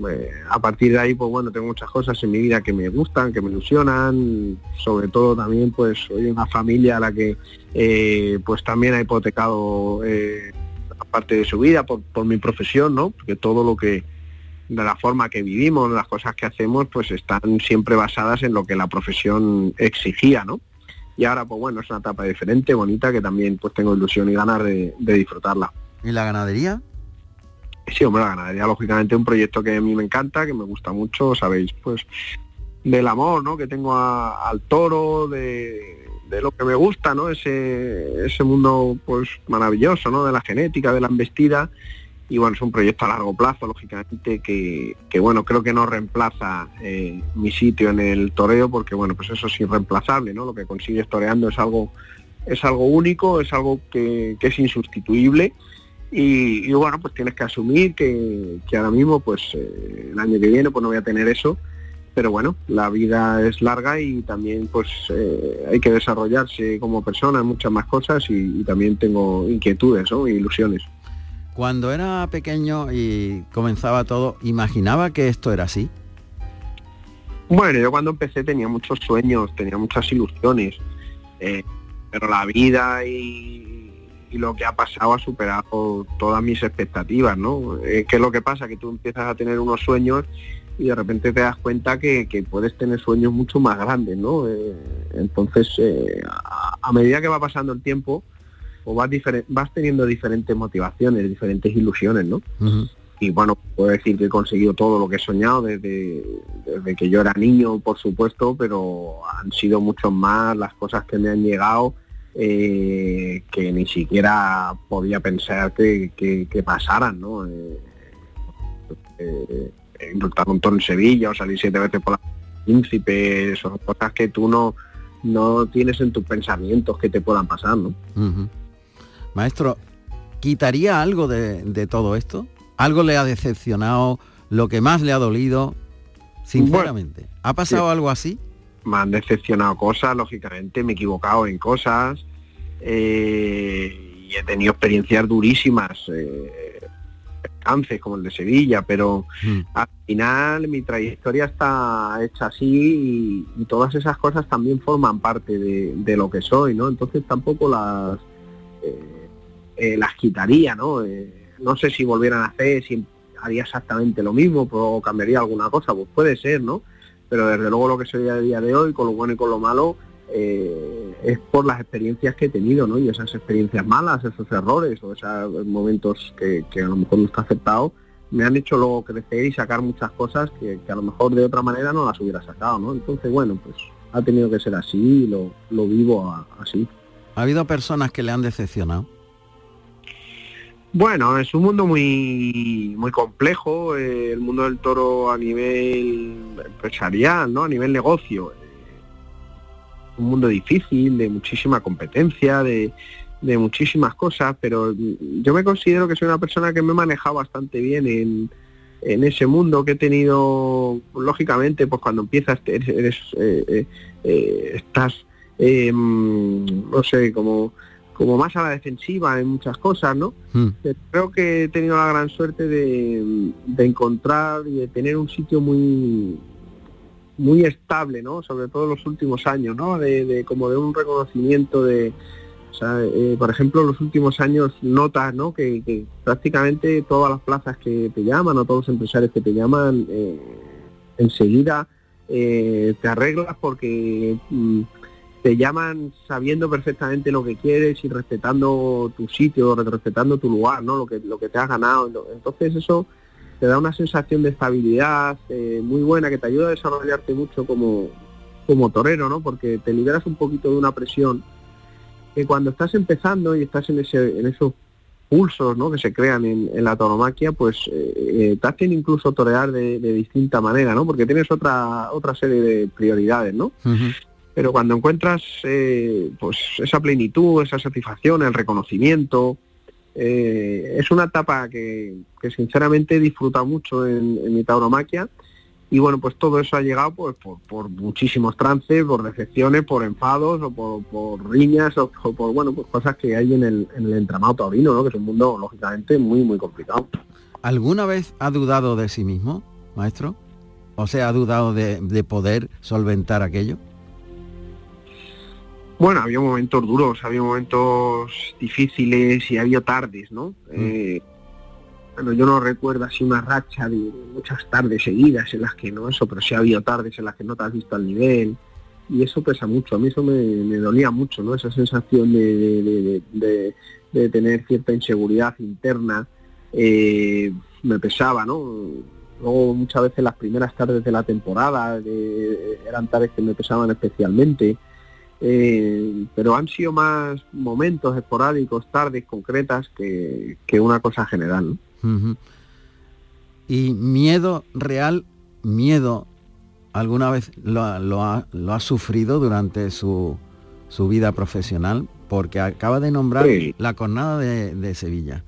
a partir de ahí, pues bueno, tengo muchas cosas en mi vida que me gustan, que me ilusionan, sobre todo también pues soy una familia a la que pues también ha hipotecado parte de su vida por, por mi profesión, ¿no? Porque todo lo que de la forma que vivimos, las cosas que hacemos, pues están siempre basadas en lo que la profesión exigía, ¿no? Y ahora, pues bueno, es una etapa diferente, bonita, que también pues tengo ilusión y ganas de, disfrutarla.
¿Y la ganadería?
Sí, hombre, la ganadería, lógicamente, un proyecto que a mí me encanta, que me gusta mucho, sabéis, pues, del amor, ¿no? Que tengo al toro, de, de, lo que me gusta, ¿no? Ese, ese mundo, pues, maravilloso, ¿no? De la genética, de la embestida y bueno, es un proyecto a largo plazo, lógicamente, que, bueno, creo que no reemplaza eh, mi sitio en el toreo, porque bueno, pues eso es irreemplazable, ¿no? Lo que consigues toreando es algo, es algo único, es algo que, es insustituible. Y, bueno, pues tienes que asumir que, ahora mismo, pues eh, el año que viene, pues no voy a tener eso. Pero bueno, la vida es larga y también pues eh, hay que desarrollarse como persona en muchas más cosas y, también tengo inquietudes, ¿no? E ilusiones.
Cuando era pequeño y comenzaba todo, ¿imaginaba que esto era así?
Bueno, yo cuando empecé tenía muchos sueños, tenía muchas ilusiones, eh, pero la vida y, lo que ha pasado ha superado todas mis expectativas, ¿no? Eh, ¿Qué es lo que pasa? Que tú empiezas a tener unos sueños y de repente te das cuenta que, puedes tener sueños mucho más grandes, ¿no? Eh, entonces, eh, a medida que va pasando el tiempo, pues vas, teniendo diferentes motivaciones, diferentes ilusiones, ¿no? Y bueno, puedo decir que he conseguido todo lo que he soñado desde, desde que yo era niño, por supuesto, pero han sido muchos más las cosas que me han llegado eh, que ni siquiera podía pensar que, que- que pasaran, ¿no? Eh, eh, un toro en Sevilla o salir siete veces por la príncipe, son cosas que tú no, no tienes en tus pensamientos que te puedan pasar, ¿no?
Maestro, ¿quitaría algo de, de todo esto? ¿Algo le ha decepcionado? ¿Lo que más le ha dolido? Sinceramente, ¿ha pasado
sí.
algo así?
me han decepcionado cosas, lógicamente, me he equivocado en cosas eh, y he tenido experiencias durísimas, eh, como el de Sevilla, pero al final mi trayectoria está hecha así y, y todas esas cosas también forman parte de, de lo que soy, ¿no? Entonces tampoco las eh, eh, las quitaría, ¿no? Eh, no sé si volvieran a hacer, si haría exactamente lo mismo o cambiaría alguna cosa, pues puede ser, ¿no? pero desde luego lo que soy a día de hoy, con lo bueno y con lo malo, eh, es por las experiencias que he tenido, ¿no? Y esas experiencias malas, esos errores o esos momentos que, a lo mejor no está aceptado, me han hecho luego crecer y sacar muchas cosas que, a lo mejor de otra manera no las hubiera sacado, ¿no? Entonces, bueno, pues ha tenido que ser así lo, lo vivo así.
¿Ha habido personas que le han decepcionado?
Bueno, es un mundo muy muy complejo, eh, el mundo del toro a nivel empresarial, ¿no? A nivel negocio. eh, un mundo difícil, de muchísima competencia, de, de muchísimas cosas, pero yo me considero que soy una persona que me he manejado bastante bien en, en ese mundo que he tenido, lógicamente, pues cuando empiezas eres, eres, eh, eh, estás, mm, no sé, como como más a la defensiva en muchas cosas, ¿no? Eh, Creo que he tenido la gran suerte de, de encontrar y de tener un sitio muy muy estable, ¿no? Sobre todo en los últimos años, ¿no? De, de como de un reconocimiento de, o sea, eh, por ejemplo, en los últimos años notas, ¿no? Que, que prácticamente todas las plazas que te llaman o todos los empresarios que te llaman, eh, enseguida eh, te arreglas porque mm, te llaman sabiendo perfectamente lo que quieres y respetando tu sitio, respetando tu lugar, ¿no? Lo que, lo que te has ganado. Entonces eso te da una sensación de estabilidad eh, muy buena que te ayuda a desarrollarte mucho como, como torero, ¿no? Porque te liberas un poquito de una presión que cuando estás empezando y estás en, ese, en esos pulsos ¿no? que se crean en, en la tauromaquia, pues eh, eh, te hacen incluso torear de, de distinta manera, ¿no? Porque tienes otra otra serie de prioridades, ¿no? Pero cuando encuentras eh, pues esa plenitud, esa satisfacción, el reconocimiento, eh, es una etapa que, sinceramente he disfrutado mucho en, en mi tauromaquia y bueno, pues todo eso ha llegado pues, por, muchísimos trances, por decepciones, por enfados o por, riñas o, o por bueno, pues cosas que hay en el, en el entramado taurino, ¿no? que es un mundo lógicamente muy, muy complicado.
¿Alguna vez ha dudado de sí mismo, maestro? O sea, ha dudado de poder solventar aquello.
Bueno, había momentos duros, había momentos difíciles y había tardes, ¿no? Eh, bueno, yo no recuerdo así una racha de muchas tardes seguidas en las que no eso, pero sí ha habido tardes en las que no te has visto al nivel y eso pesa mucho. A mí eso me, me dolía mucho, ¿no? Esa sensación de, de- de- de- de tener cierta inseguridad interna eh, me pesaba, ¿no? Luego muchas veces las primeras tardes de la temporada eran tardes que me pesaban especialmente. Eh, pero han sido más momentos esporádicos, tardes concretas que, que una cosa general. ¿no?
Y miedo real, miedo, ¿alguna vez lo, ha- lo ha, lo ha sufrido durante su, su vida profesional? Porque acaba de nombrar
Sí.
la cornada de, de Sevilla.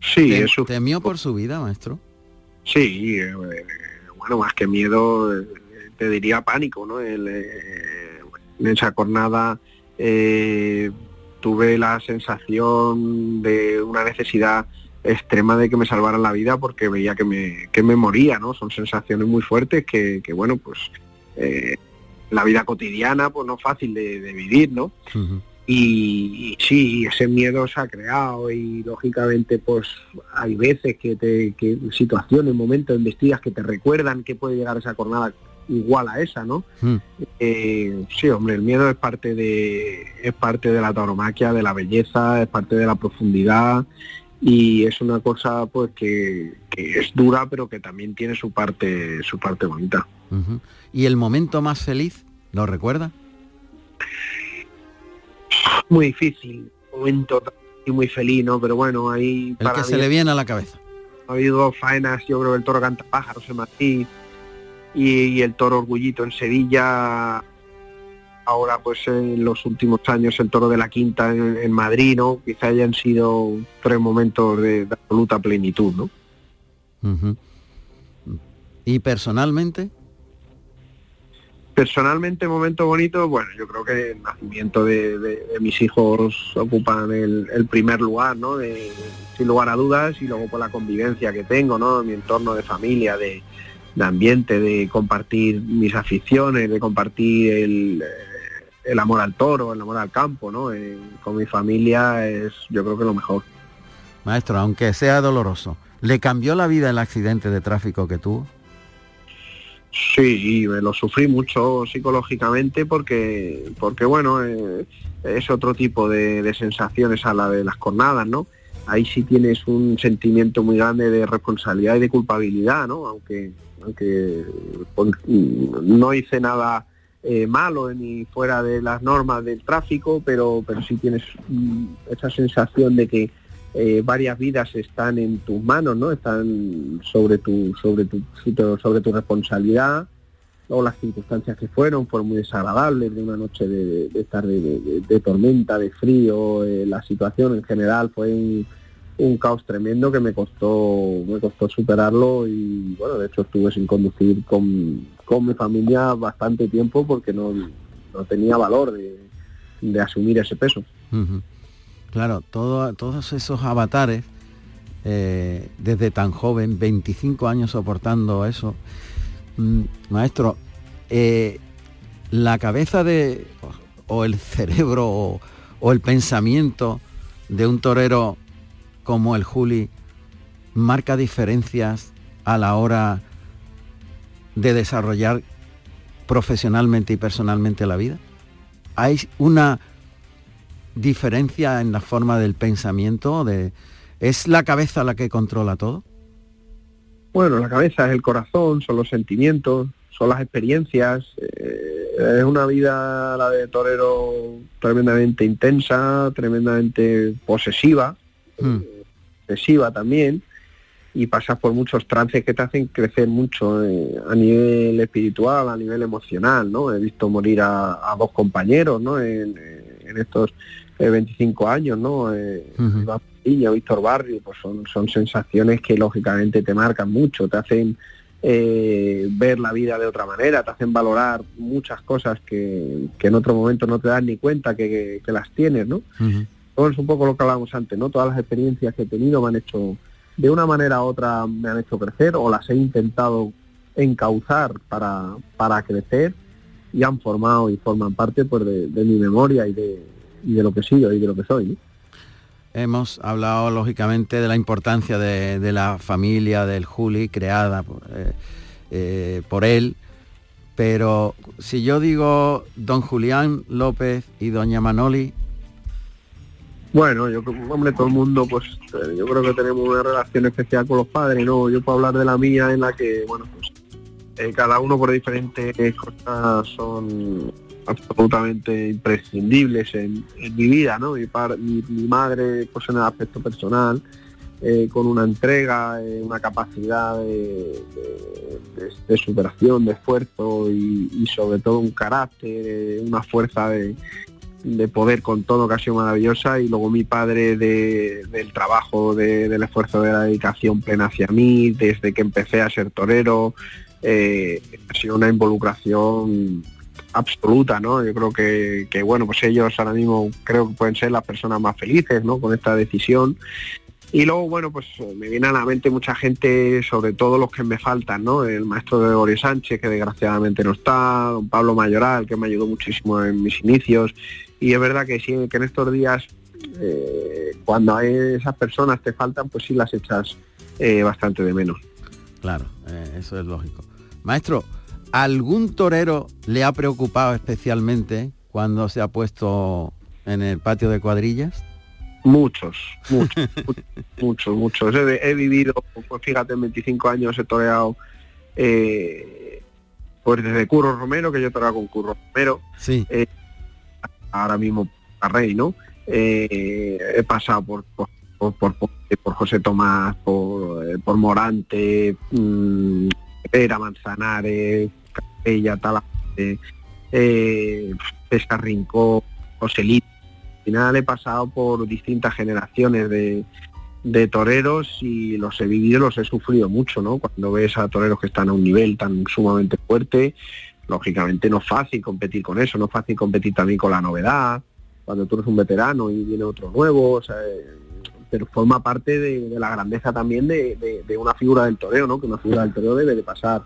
Sí, eso.
¿Temió por su vida, maestro?
Sí, eh, bueno, más que miedo, eh, te diría pánico, ¿no? El, eh, en esa jornada eh, tuve la sensación de una necesidad extrema de que me salvaran la vida porque veía que me, que me moría, ¿no? Son sensaciones muy fuertes que, que bueno, pues eh, la vida cotidiana, pues no es fácil de, de vivir, ¿no? Y, y sí, ese miedo se ha creado y lógicamente pues hay veces que te, que situaciones, momentos, investigas que te recuerdan que puede llegar esa jornada igual a esa, ¿no? Eh, sí, hombre, el miedo es parte de es parte de la tauromaquia, de la belleza, es parte de la profundidad y es una cosa pues que, que es dura pero que también tiene su parte su parte bonita.
¿Y el momento más feliz, lo recuerda?
Muy difícil, momento y muy feliz, ¿no? Pero bueno, ahí
El que se le viene a la cabeza.
ha habido faenas, yo creo que el toro canta pájaros en Madrid y, y el toro orgullito en Sevilla. Ahora pues en los últimos años el toro de la quinta en, en Madrid, ¿no? Quizá hayan sido tres momentos de, de absoluta plenitud, ¿no?
Ujú. ¿Y personalmente?
Personalmente, momentos bonitos, bueno, yo creo que el nacimiento de, de- de mis hijos ocupan el, el primer lugar, ¿no? De- sin lugar a dudas, y luego por la convivencia que tengo, ¿no? Mi entorno de familia, de, de ambiente, de compartir mis aficiones, de compartir el, eh, el amor al toro, el amor al campo, ¿no? Eh, con mi familia es, yo creo que lo mejor.
Maestro, aunque sea doloroso, ¿le cambió la vida el accidente de tráfico que tuvo?
Sí, me lo sufrí mucho psicológicamente porque, porque bueno, eh, es otro tipo de, de sensaciones a la de las cornadas, ¿no? Ahí sí tienes un sentimiento muy grande de responsabilidad y de culpabilidad, ¿no? Aunque, aunque pues, no hice nada eh, malo ni fuera de las normas del tráfico, pero, pero sí tienes mm, esa sensación de que eh, varias vidas están en tus manos, ¿no? Están sobre tu, sobre tu, sobre tu responsabilidad. Luego las circunstancias que fueron fueron muy desagradables, de una noche de, de- de estar de, de- de tormenta, de frío, eh, la situación en general fue un, un caos tremendo que me costó, me costó superarlo y bueno, de hecho estuve sin conducir con, con mi familia bastante tiempo porque no, no tenía valor de, de asumir ese peso.
Claro, todo- todos esos avatares, eh, desde tan joven, 25 años soportando eso. Mm, maestro, eh, la cabeza de, o el cerebro, o el pensamiento de un torero como el Juli marca diferencias a la hora de desarrollar profesionalmente y personalmente la vida? ¿Hay una diferencia en la forma del pensamiento? De, ¿Es la cabeza la que controla todo?
Bueno, la cabeza es el corazón, son los sentimientos, son las experiencias. eh, es una vida, la de torero, tremendamente intensa, tremendamente posesiva, excesiva también, y pasas por muchos trances que te hacen crecer mucho eh, a nivel espiritual, a nivel emocional, ¿no? He visto morir a, a dos compañeros, ¿no? En, en estos eh, 25 años, ¿no? Eh, Iván Padilla, Víctor Barrio, pues son, son sensaciones que lógicamente te marcan mucho, te hacen eh, ver la vida de otra manera, te hacen valorar muchas cosas que, que en otro momento no te das ni cuenta que, que- que las tienes, ¿no? Es un poco lo que hablábamos antes, ¿no? Todas las experiencias que he tenido me han hecho, de una manera u otra me han hecho crecer o las he intentado encauzar para, para crecer y han formado y forman parte pues, de, mi memoria y de, y de lo que soy y de lo que soy.
Hemos hablado lógicamente de la importancia de, de la familia del Juli creada eh, eh, por él, pero si yo digo don Julián López y doña Manoli,
Bueno, yo creo- hombre, todo el mundo, pues eh, yo creo que tenemos una relación especial con los padres, ¿no? Yo puedo hablar de la mía en la que, bueno, pues eh, cada uno por diferentes cosas son absolutamente imprescindibles en, mi vida, ¿no? Mi, par- mi, madre, pues en el aspecto personal, eh, con una entrega, eh, una capacidad de, superación, de esfuerzo y, sobre todo un carácter, una fuerza de, de poder con todo sido maravillosa y luego mi padre de- del trabajo, de- del esfuerzo, de la dedicación plena hacia mí, desde que empecé a ser torero, eh, ha sido una involucración absoluta, ¿no? Yo creo que, que, bueno, pues ellos ahora mismo creo que pueden ser las personas más felices, ¿no? Con esta decisión Y luego, bueno, pues me viene a la mente mucha gente, sobre todo los que me faltan, ¿no? El maestro de Gregorio Sánchez, que desgraciadamente no está, don Pablo Mayoral, que me ayudó muchísimo en mis inicios. Y es verdad que sí, que en estos días, eh, cuando hay esas personas te faltan, pues sí las echas eh, bastante de menos.
Claro, eh, eso es lógico. Maestro, ¿algún torero le ha preocupado especialmente cuando se ha puesto en el patio de cuadrillas?
Muchos, muchos, muchos, muchos. He, vivido, pues fíjate, en 25 años he toreado pues desde Curro Romero, que yo toreaba con Curro Romero.
Sí.
Ahora mismo a Rey, ¿no? Eh, he pasado por, por, por, José Tomás, por, eh, Morante, mmm, Era Manzanares, Capella, Talante, eh, Pesca Rincón, Joselito final he pasado por distintas generaciones de, toreros y los he vivido, los he sufrido mucho, ¿no? Cuando ves a toreros que están a un nivel tan sumamente fuerte, lógicamente no es fácil competir con eso, no es fácil competir también con la novedad, cuando tú eres un veterano y viene otro nuevo, pero forma parte de, la grandeza también de, una figura del toreo, ¿no? Que una figura del toreo debe de pasar,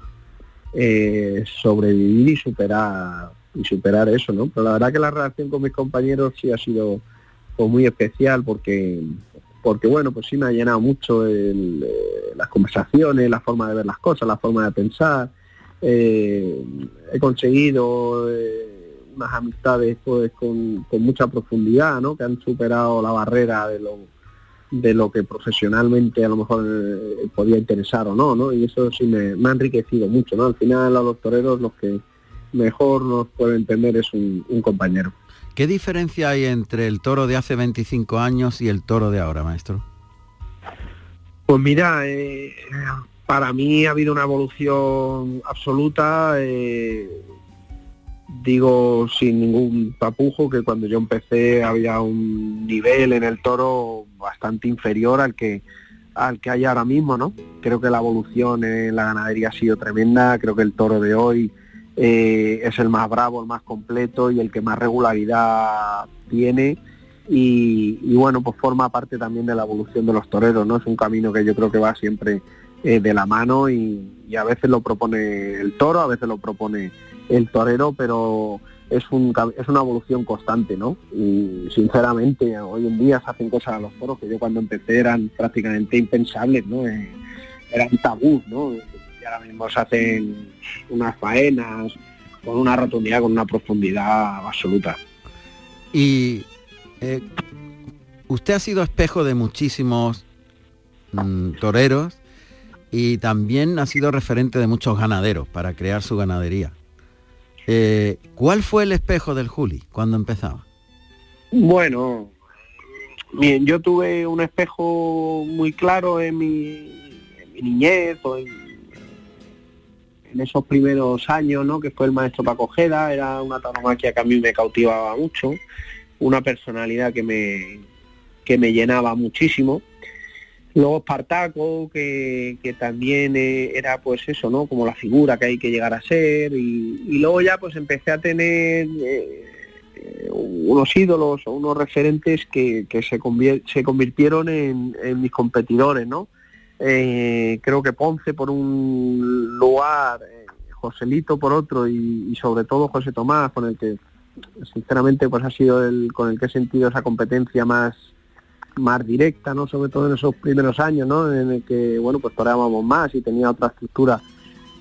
eh, sobrevivir y superar y superar eso, ¿no? Pero la verdad que la relación con mis compañeros sí ha sido pues, muy especial porque porque bueno, pues sí me ha llenado mucho eh, las conversaciones, la forma de ver las cosas, la forma de pensar. Eh, he conseguido eh, unas amistades pues con, mucha profundidad, ¿no? Que han superado la barrera de lo de lo que profesionalmente a lo mejor podía interesar o no, ¿no? Y eso sí me, me ha enriquecido mucho, ¿no? Al final a los toreros los que mejor nos puede entender es un, compañero.
¿Qué diferencia hay entre el toro de hace 25 años y el toro de ahora, maestro?
Pues mira, eh, para mí ha habido una evolución absoluta. Eh, digo sin ningún tapujo que cuando yo empecé había un nivel en el toro bastante inferior al que al que hay ahora mismo, ¿no? Creo que la evolución en la ganadería ha sido tremenda, creo que el toro de hoy eh, es el más bravo, el más completo y el que más regularidad tiene. Y, bueno, pues forma parte también de la evolución de los toreros, ¿no? Es un camino que yo creo que va siempre eh, de la mano y, a veces lo propone el toro, a veces lo propone el torero, pero es, un, es una evolución constante, ¿no? Y sinceramente, hoy en día se hacen cosas a los toros que yo cuando empecé eran prácticamente impensables, ¿no? Eh, eran tabú, ¿no? ahora mismo se hacen unas faenas con una rotundidad, con una profundidad absoluta.
Y eh, usted ha sido espejo de muchísimos mm, toreros y también ha sido referente de muchos ganaderos para crear su ganadería. Eh, ¿Cuál fue el espejo del Juli cuando empezaba?
Bueno, bien, yo tuve un espejo muy claro en mi, niñez o en, en esos primeros años, ¿no? que fue el maestro Paco Jeda, era una tauromaquia que a mí me cautivaba mucho, una personalidad que me, que me llenaba muchísimo. Luego Espartaco, que, que también eh, era pues eso, ¿no? Como la figura que hay que llegar a ser. Y, luego ya pues empecé a tener eh, unos ídolos o unos referentes que, que se, se convirtieron en, mis competidores, ¿no? Eh, creo que Ponce por un lugar, eh, Joselito por otro y, sobre todo José Tomás, con el que sinceramente pues ha sido el con el que he sentido esa competencia más más directa, ¿no? Sobre todo en esos primeros años, ¿no? En el que, bueno, pues toreábamos más y tenía otra estructura.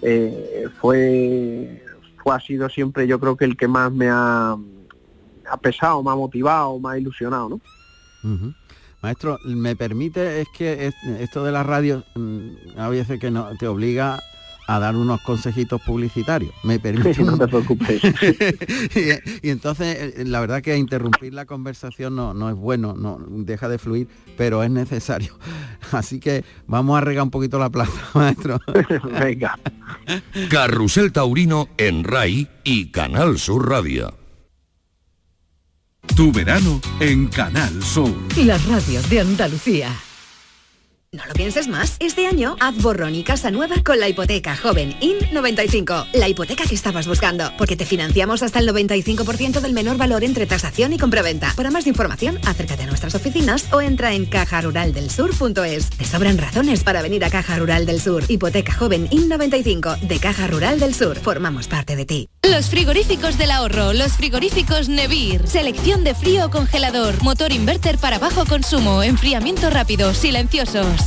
Eh, fue, fue, ha sido siempre yo creo que el que más me ha, ha pesado, me ha motivado, me ha ilusionado, ¿no?
Maestro, me permite, es que esto de la radio mm, a veces que no, te obliga a dar unos consejitos publicitarios. Me permite.
no te preocupes.
y, entonces, eh, la verdad que interrumpir la conversación no, no es bueno, no deja de fluir, pero es necesario. Así que vamos a regar un poquito la plaza, maestro.
Venga.
Carrusel Taurino en RAI y Canal Sur Radio.
Tu verano en Canal Sur.
La radio de Andalucía.
No lo pienses más. Este año haz borrón y casa nueva con la hipoteca joven IN95. La hipoteca que estabas buscando. Porque te financiamos hasta el 95% del menor valor entre tasación y compraventa. Para más información, acércate a nuestras oficinas o entra en cajaruraldelsur.es. Te sobran razones para venir a Caja Rural del Sur. Hipoteca joven IN95 de Caja Rural del Sur. Formamos parte de ti.
Los frigoríficos del ahorro. Los frigoríficos Nevir. Selección de frío o congelador. Motor inverter para bajo consumo. Enfriamiento rápido. Silenciosos.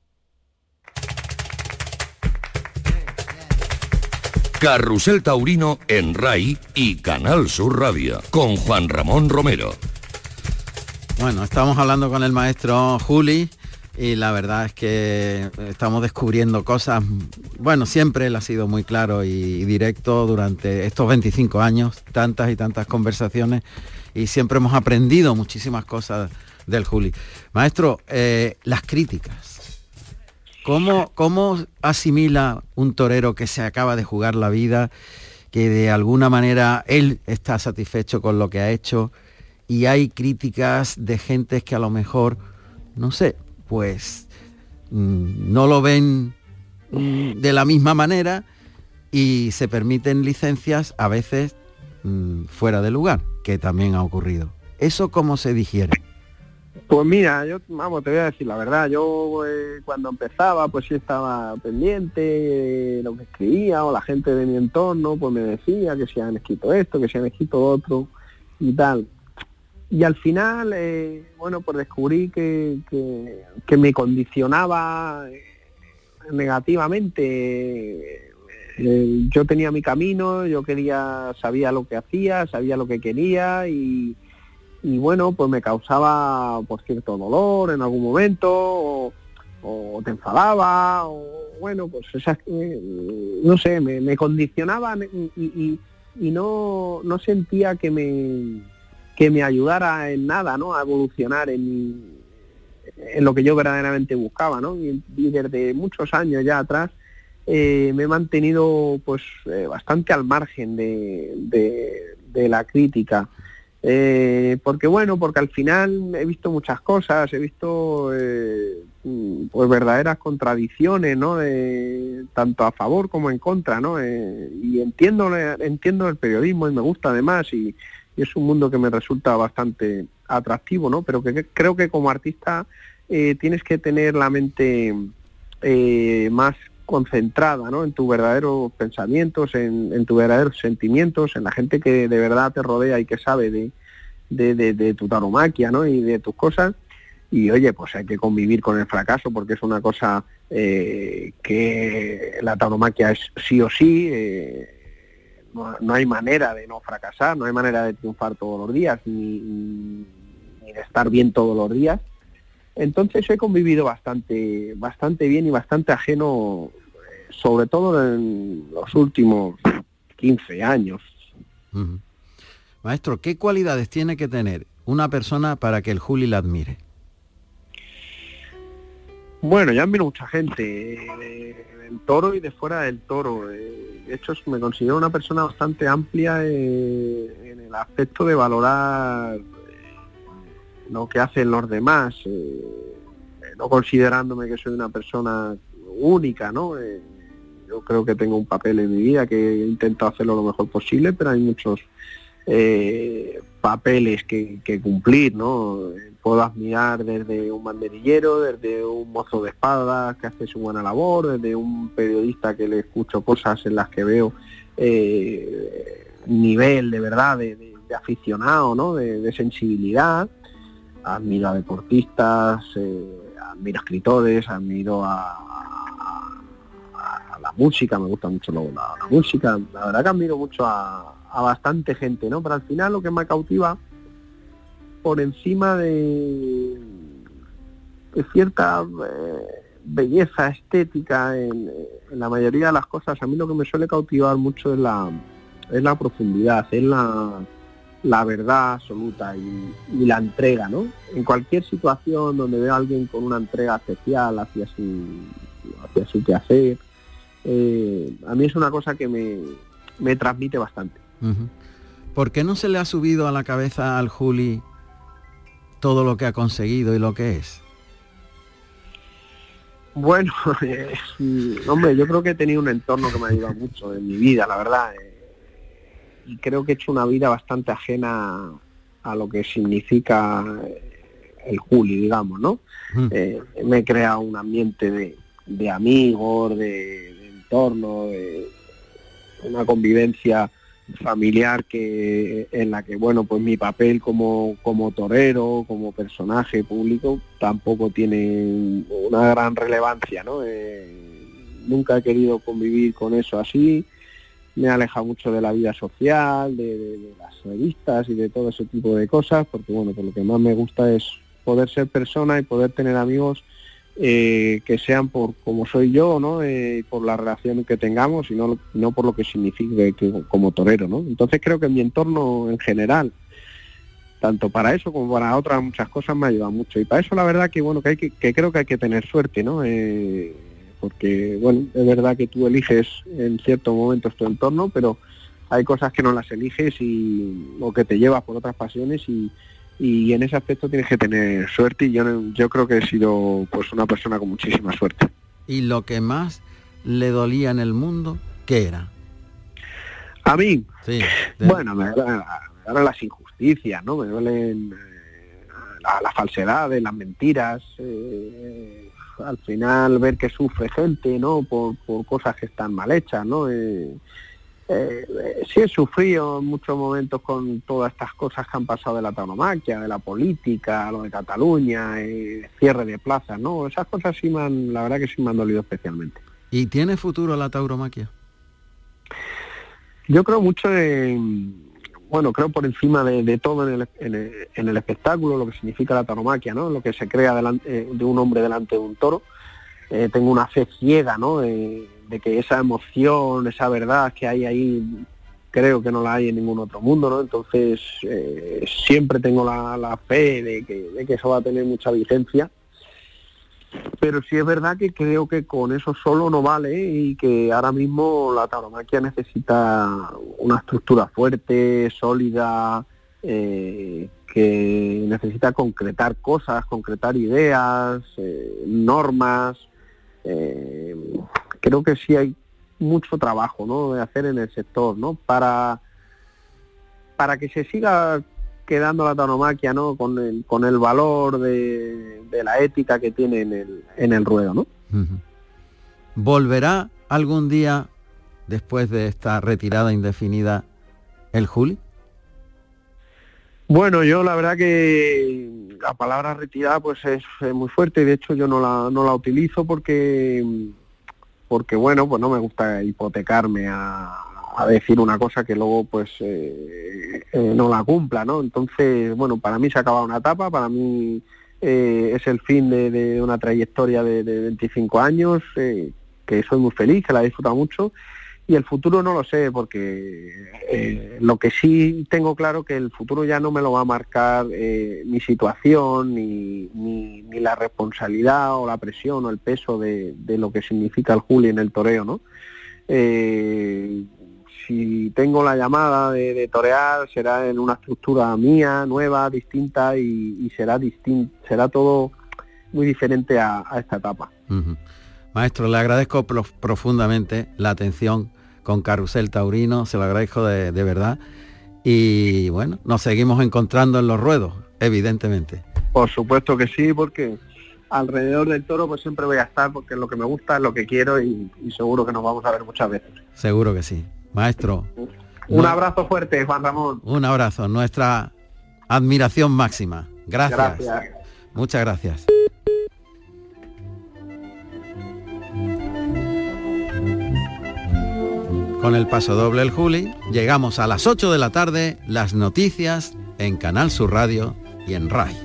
Carrusel Taurino en RAI y Canal Sur Radio con Juan Ramón Romero.
Bueno, estamos hablando con el maestro Juli y la verdad es que estamos descubriendo cosas. Bueno, siempre él ha sido muy claro y directo durante estos 25 años, tantas y tantas conversaciones y siempre hemos aprendido muchísimas cosas del Juli. Maestro, eh, las críticas. ¿Cómo, ¿Cómo asimila un torero que se acaba de jugar la vida, que de alguna manera él está satisfecho con lo que ha hecho y hay críticas de gente que a lo mejor, no sé, pues mm, no lo ven mm, de la misma manera y se permiten licencias a veces mm, fuera de lugar, que también ha ocurrido. ¿Eso cómo se digiere?
Pues mira, yo, vamos, te voy a decir la verdad, yo eh, cuando empezaba pues sí estaba pendiente de lo que escribía o la gente de mi entorno pues me decía que se han escrito esto, que se han escrito otro y tal. Y al final, eh, bueno, pues descubrí que, que, que me condicionaba eh, negativamente. Eh, yo tenía mi camino, yo quería, sabía lo que hacía, sabía lo que quería y, y bueno, pues me causaba por cierto dolor en algún momento, o, te enfadaba, o bueno, pues esas, eh, no sé, me, me condicionaban y, y, no, no sentía que me, que me ayudara en nada, ¿no? A evolucionar en, en lo que yo verdaderamente buscaba, ¿no? Y, desde muchos años ya atrás eh, me he mantenido pues eh, bastante al margen de, de la crítica. Eh, porque bueno, porque al final he visto muchas cosas, he visto eh, pues verdaderas contradicciones, ¿no? De, tanto a favor como en contra, ¿no? Eh, y entiendo, entiendo el periodismo y me gusta además y, y, es un mundo que me resulta bastante atractivo, ¿no? Pero que, que creo que como artista eh, tienes que tener la mente eh, más concentrada ¿no? en tus verdaderos pensamientos, en, tus verdaderos sentimientos, en la gente que de verdad te rodea y que sabe de tu taromaquia ¿no? y de tus cosas. Y oye, pues hay que convivir con el fracaso porque es una cosa eh, que la tauromaquia es sí o sí. Eh, no, no, hay manera de no fracasar, no hay manera de triunfar todos los días, ni, ni de estar bien todos los días. Entonces he convivido bastante, bastante bien y bastante ajeno sobre todo en los últimos 15 años.
Uh -huh. Maestro, ¿qué cualidades tiene que tener una persona para que el Juli la admire?
Bueno, ya admiro mucha gente del toro y de fuera del toro. De hecho, me considero una persona bastante amplia en el aspecto de valorar lo que hacen los demás, no considerándome que soy una persona única, ¿no? Yo creo que tengo un papel en mi vida que he intentado hacerlo lo mejor posible, pero hay muchos eh, papeles que, cumplir, ¿no? Puedo admirar desde un banderillero, desde un mozo de espadas que hace su buena labor, desde un periodista que le escucho cosas en las que veo eh, nivel de verdad de, aficionado, ¿no? De, sensibilidad. Admiro a deportistas, eh, admiro a escritores, admiro a, música, me gusta mucho la, música. La verdad que admiro mucho a, a bastante gente, ¿no? Pero al final lo que me cautiva por encima de, cierta eh, belleza estética en, la mayoría de las cosas, a mí lo que me suele cautivar mucho es la, es la profundidad, es la, la verdad absoluta y, la entrega, ¿no? En cualquier situación donde veo a alguien con una entrega especial hacia su, hacia su quehacer, eh, a mí es una cosa que me, me transmite bastante.
¿Por qué no se le ha subido a la cabeza al Juli todo lo que ha conseguido y lo que es?
Bueno, hombre, yo creo que he tenido un entorno que me ha ayudado mucho en mi vida, la verdad. Eh, y creo que he hecho una vida bastante ajena a lo que significa eh, el Juli, digamos, ¿no? Eh, me he creado un ambiente de, amigos, de, de entorno, de una convivencia familiar que en la que bueno pues mi papel como como torero como personaje público tampoco tiene una gran relevancia no eh, nunca he querido convivir con eso así. Me aleja mucho de la vida social de, las revistas y de todo ese tipo de cosas porque bueno pues lo que más me gusta es poder ser persona y poder tener amigos eh, que sean por como soy yo, ¿no? Eh, por la relación que tengamos y no, no por lo que signifique como torero, ¿no? Entonces creo que mi entorno en general, tanto para eso como para otras muchas cosas me ayuda mucho. Y para eso la verdad que bueno que hay que, creo que hay que tener suerte, ¿no? Eh, porque bueno, es verdad que tú eliges en ciertos momentos tu entorno, pero hay cosas que no las eliges y o que te llevas por otras pasiones y, y en ese aspecto tienes que tener suerte y yo, yo creo que he sido pues una persona con muchísima suerte.
¿Y lo que más le dolía en el mundo, qué era?
A mí, sí, bueno, me duelen las injusticias, ¿no? Me duelen eh, la, falsedad de las mentiras, eh, al final ver que sufre gente, ¿no? Por, por cosas que están mal hechas, ¿no? Eh, eh, sí he sufrido en muchos momentos con todas estas cosas que han pasado de la tauromaquia, de la política, lo de Cataluña, el cierre de plazas, ¿no? Esas cosas sí me han, la verdad que sí me han dolido especialmente.
¿Y tiene futuro la tauromaquia?
Yo creo mucho en, bueno, creo por encima de, todo en el, espectáculo, lo que significa la tauromaquia, ¿no? Lo que se crea delante, eh, de un hombre delante de un toro. Eh, tengo una fe ciega, ¿no? de que esa emoción, esa verdad que hay ahí, creo que no la hay en ningún otro mundo, ¿no? Entonces eh, siempre tengo la, fe de que, de que eso va a tener mucha vigencia. Pero sí es verdad que creo que con eso solo no vale y que ahora mismo la tauromaquia necesita una estructura fuerte, sólida, eh, que necesita concretar cosas, concretar ideas, eh, normas, eh, creo que sí hay mucho trabajo ¿no? de hacer en el sector ¿no? para para que se siga quedando la tauromaquia ¿no? con, el, con el valor de, la ética que tiene en el, en el ruedo. ¿no?
¿Volverá algún día, después de esta retirada indefinida, el Juli?
Bueno, yo la verdad que la palabra retirada pues es, muy fuerte, de hecho yo no la, no la utilizo porque porque bueno, pues no me gusta hipotecarme a, decir una cosa que luego pues eh, eh, no la cumpla, ¿no? Entonces, bueno, para mí se ha acabado una etapa, para mí eh, es el fin de, una trayectoria de, de 25 años, que soy muy feliz, que la he disfrutado mucho y el futuro no lo sé, porque eh, lo que sí tengo claro que el futuro ya no me lo va a marcar eh, mi situación, ni, ni, la responsabilidad o la presión o el peso de, lo que significa el Juli en el toreo, ¿no? Eh, si tengo la llamada de, torear, será en una estructura mía, nueva, distinta, y, será distinto, será todo muy diferente a, esta etapa.
Maestro, le agradezco profundamente la atención con Carrusel Taurino, se lo agradezco de, verdad. y bueno, nos seguimos encontrando en los ruedos, evidentemente.
Por supuesto que sí, porque alrededor del toro pues siempre voy a estar porque es lo que me gusta, es lo que quiero y, y seguro que nos vamos a ver muchas veces.
Seguro que sí. Maestro.
Un abrazo fuerte, Juan Ramón.
Un abrazo, nuestra admiración máxima. Gracias.
Gracias.
Muchas gracias. Con el paso doble el Juli, llegamos a las 8 de la tarde, las noticias en Canal Sur Radio y en RAI.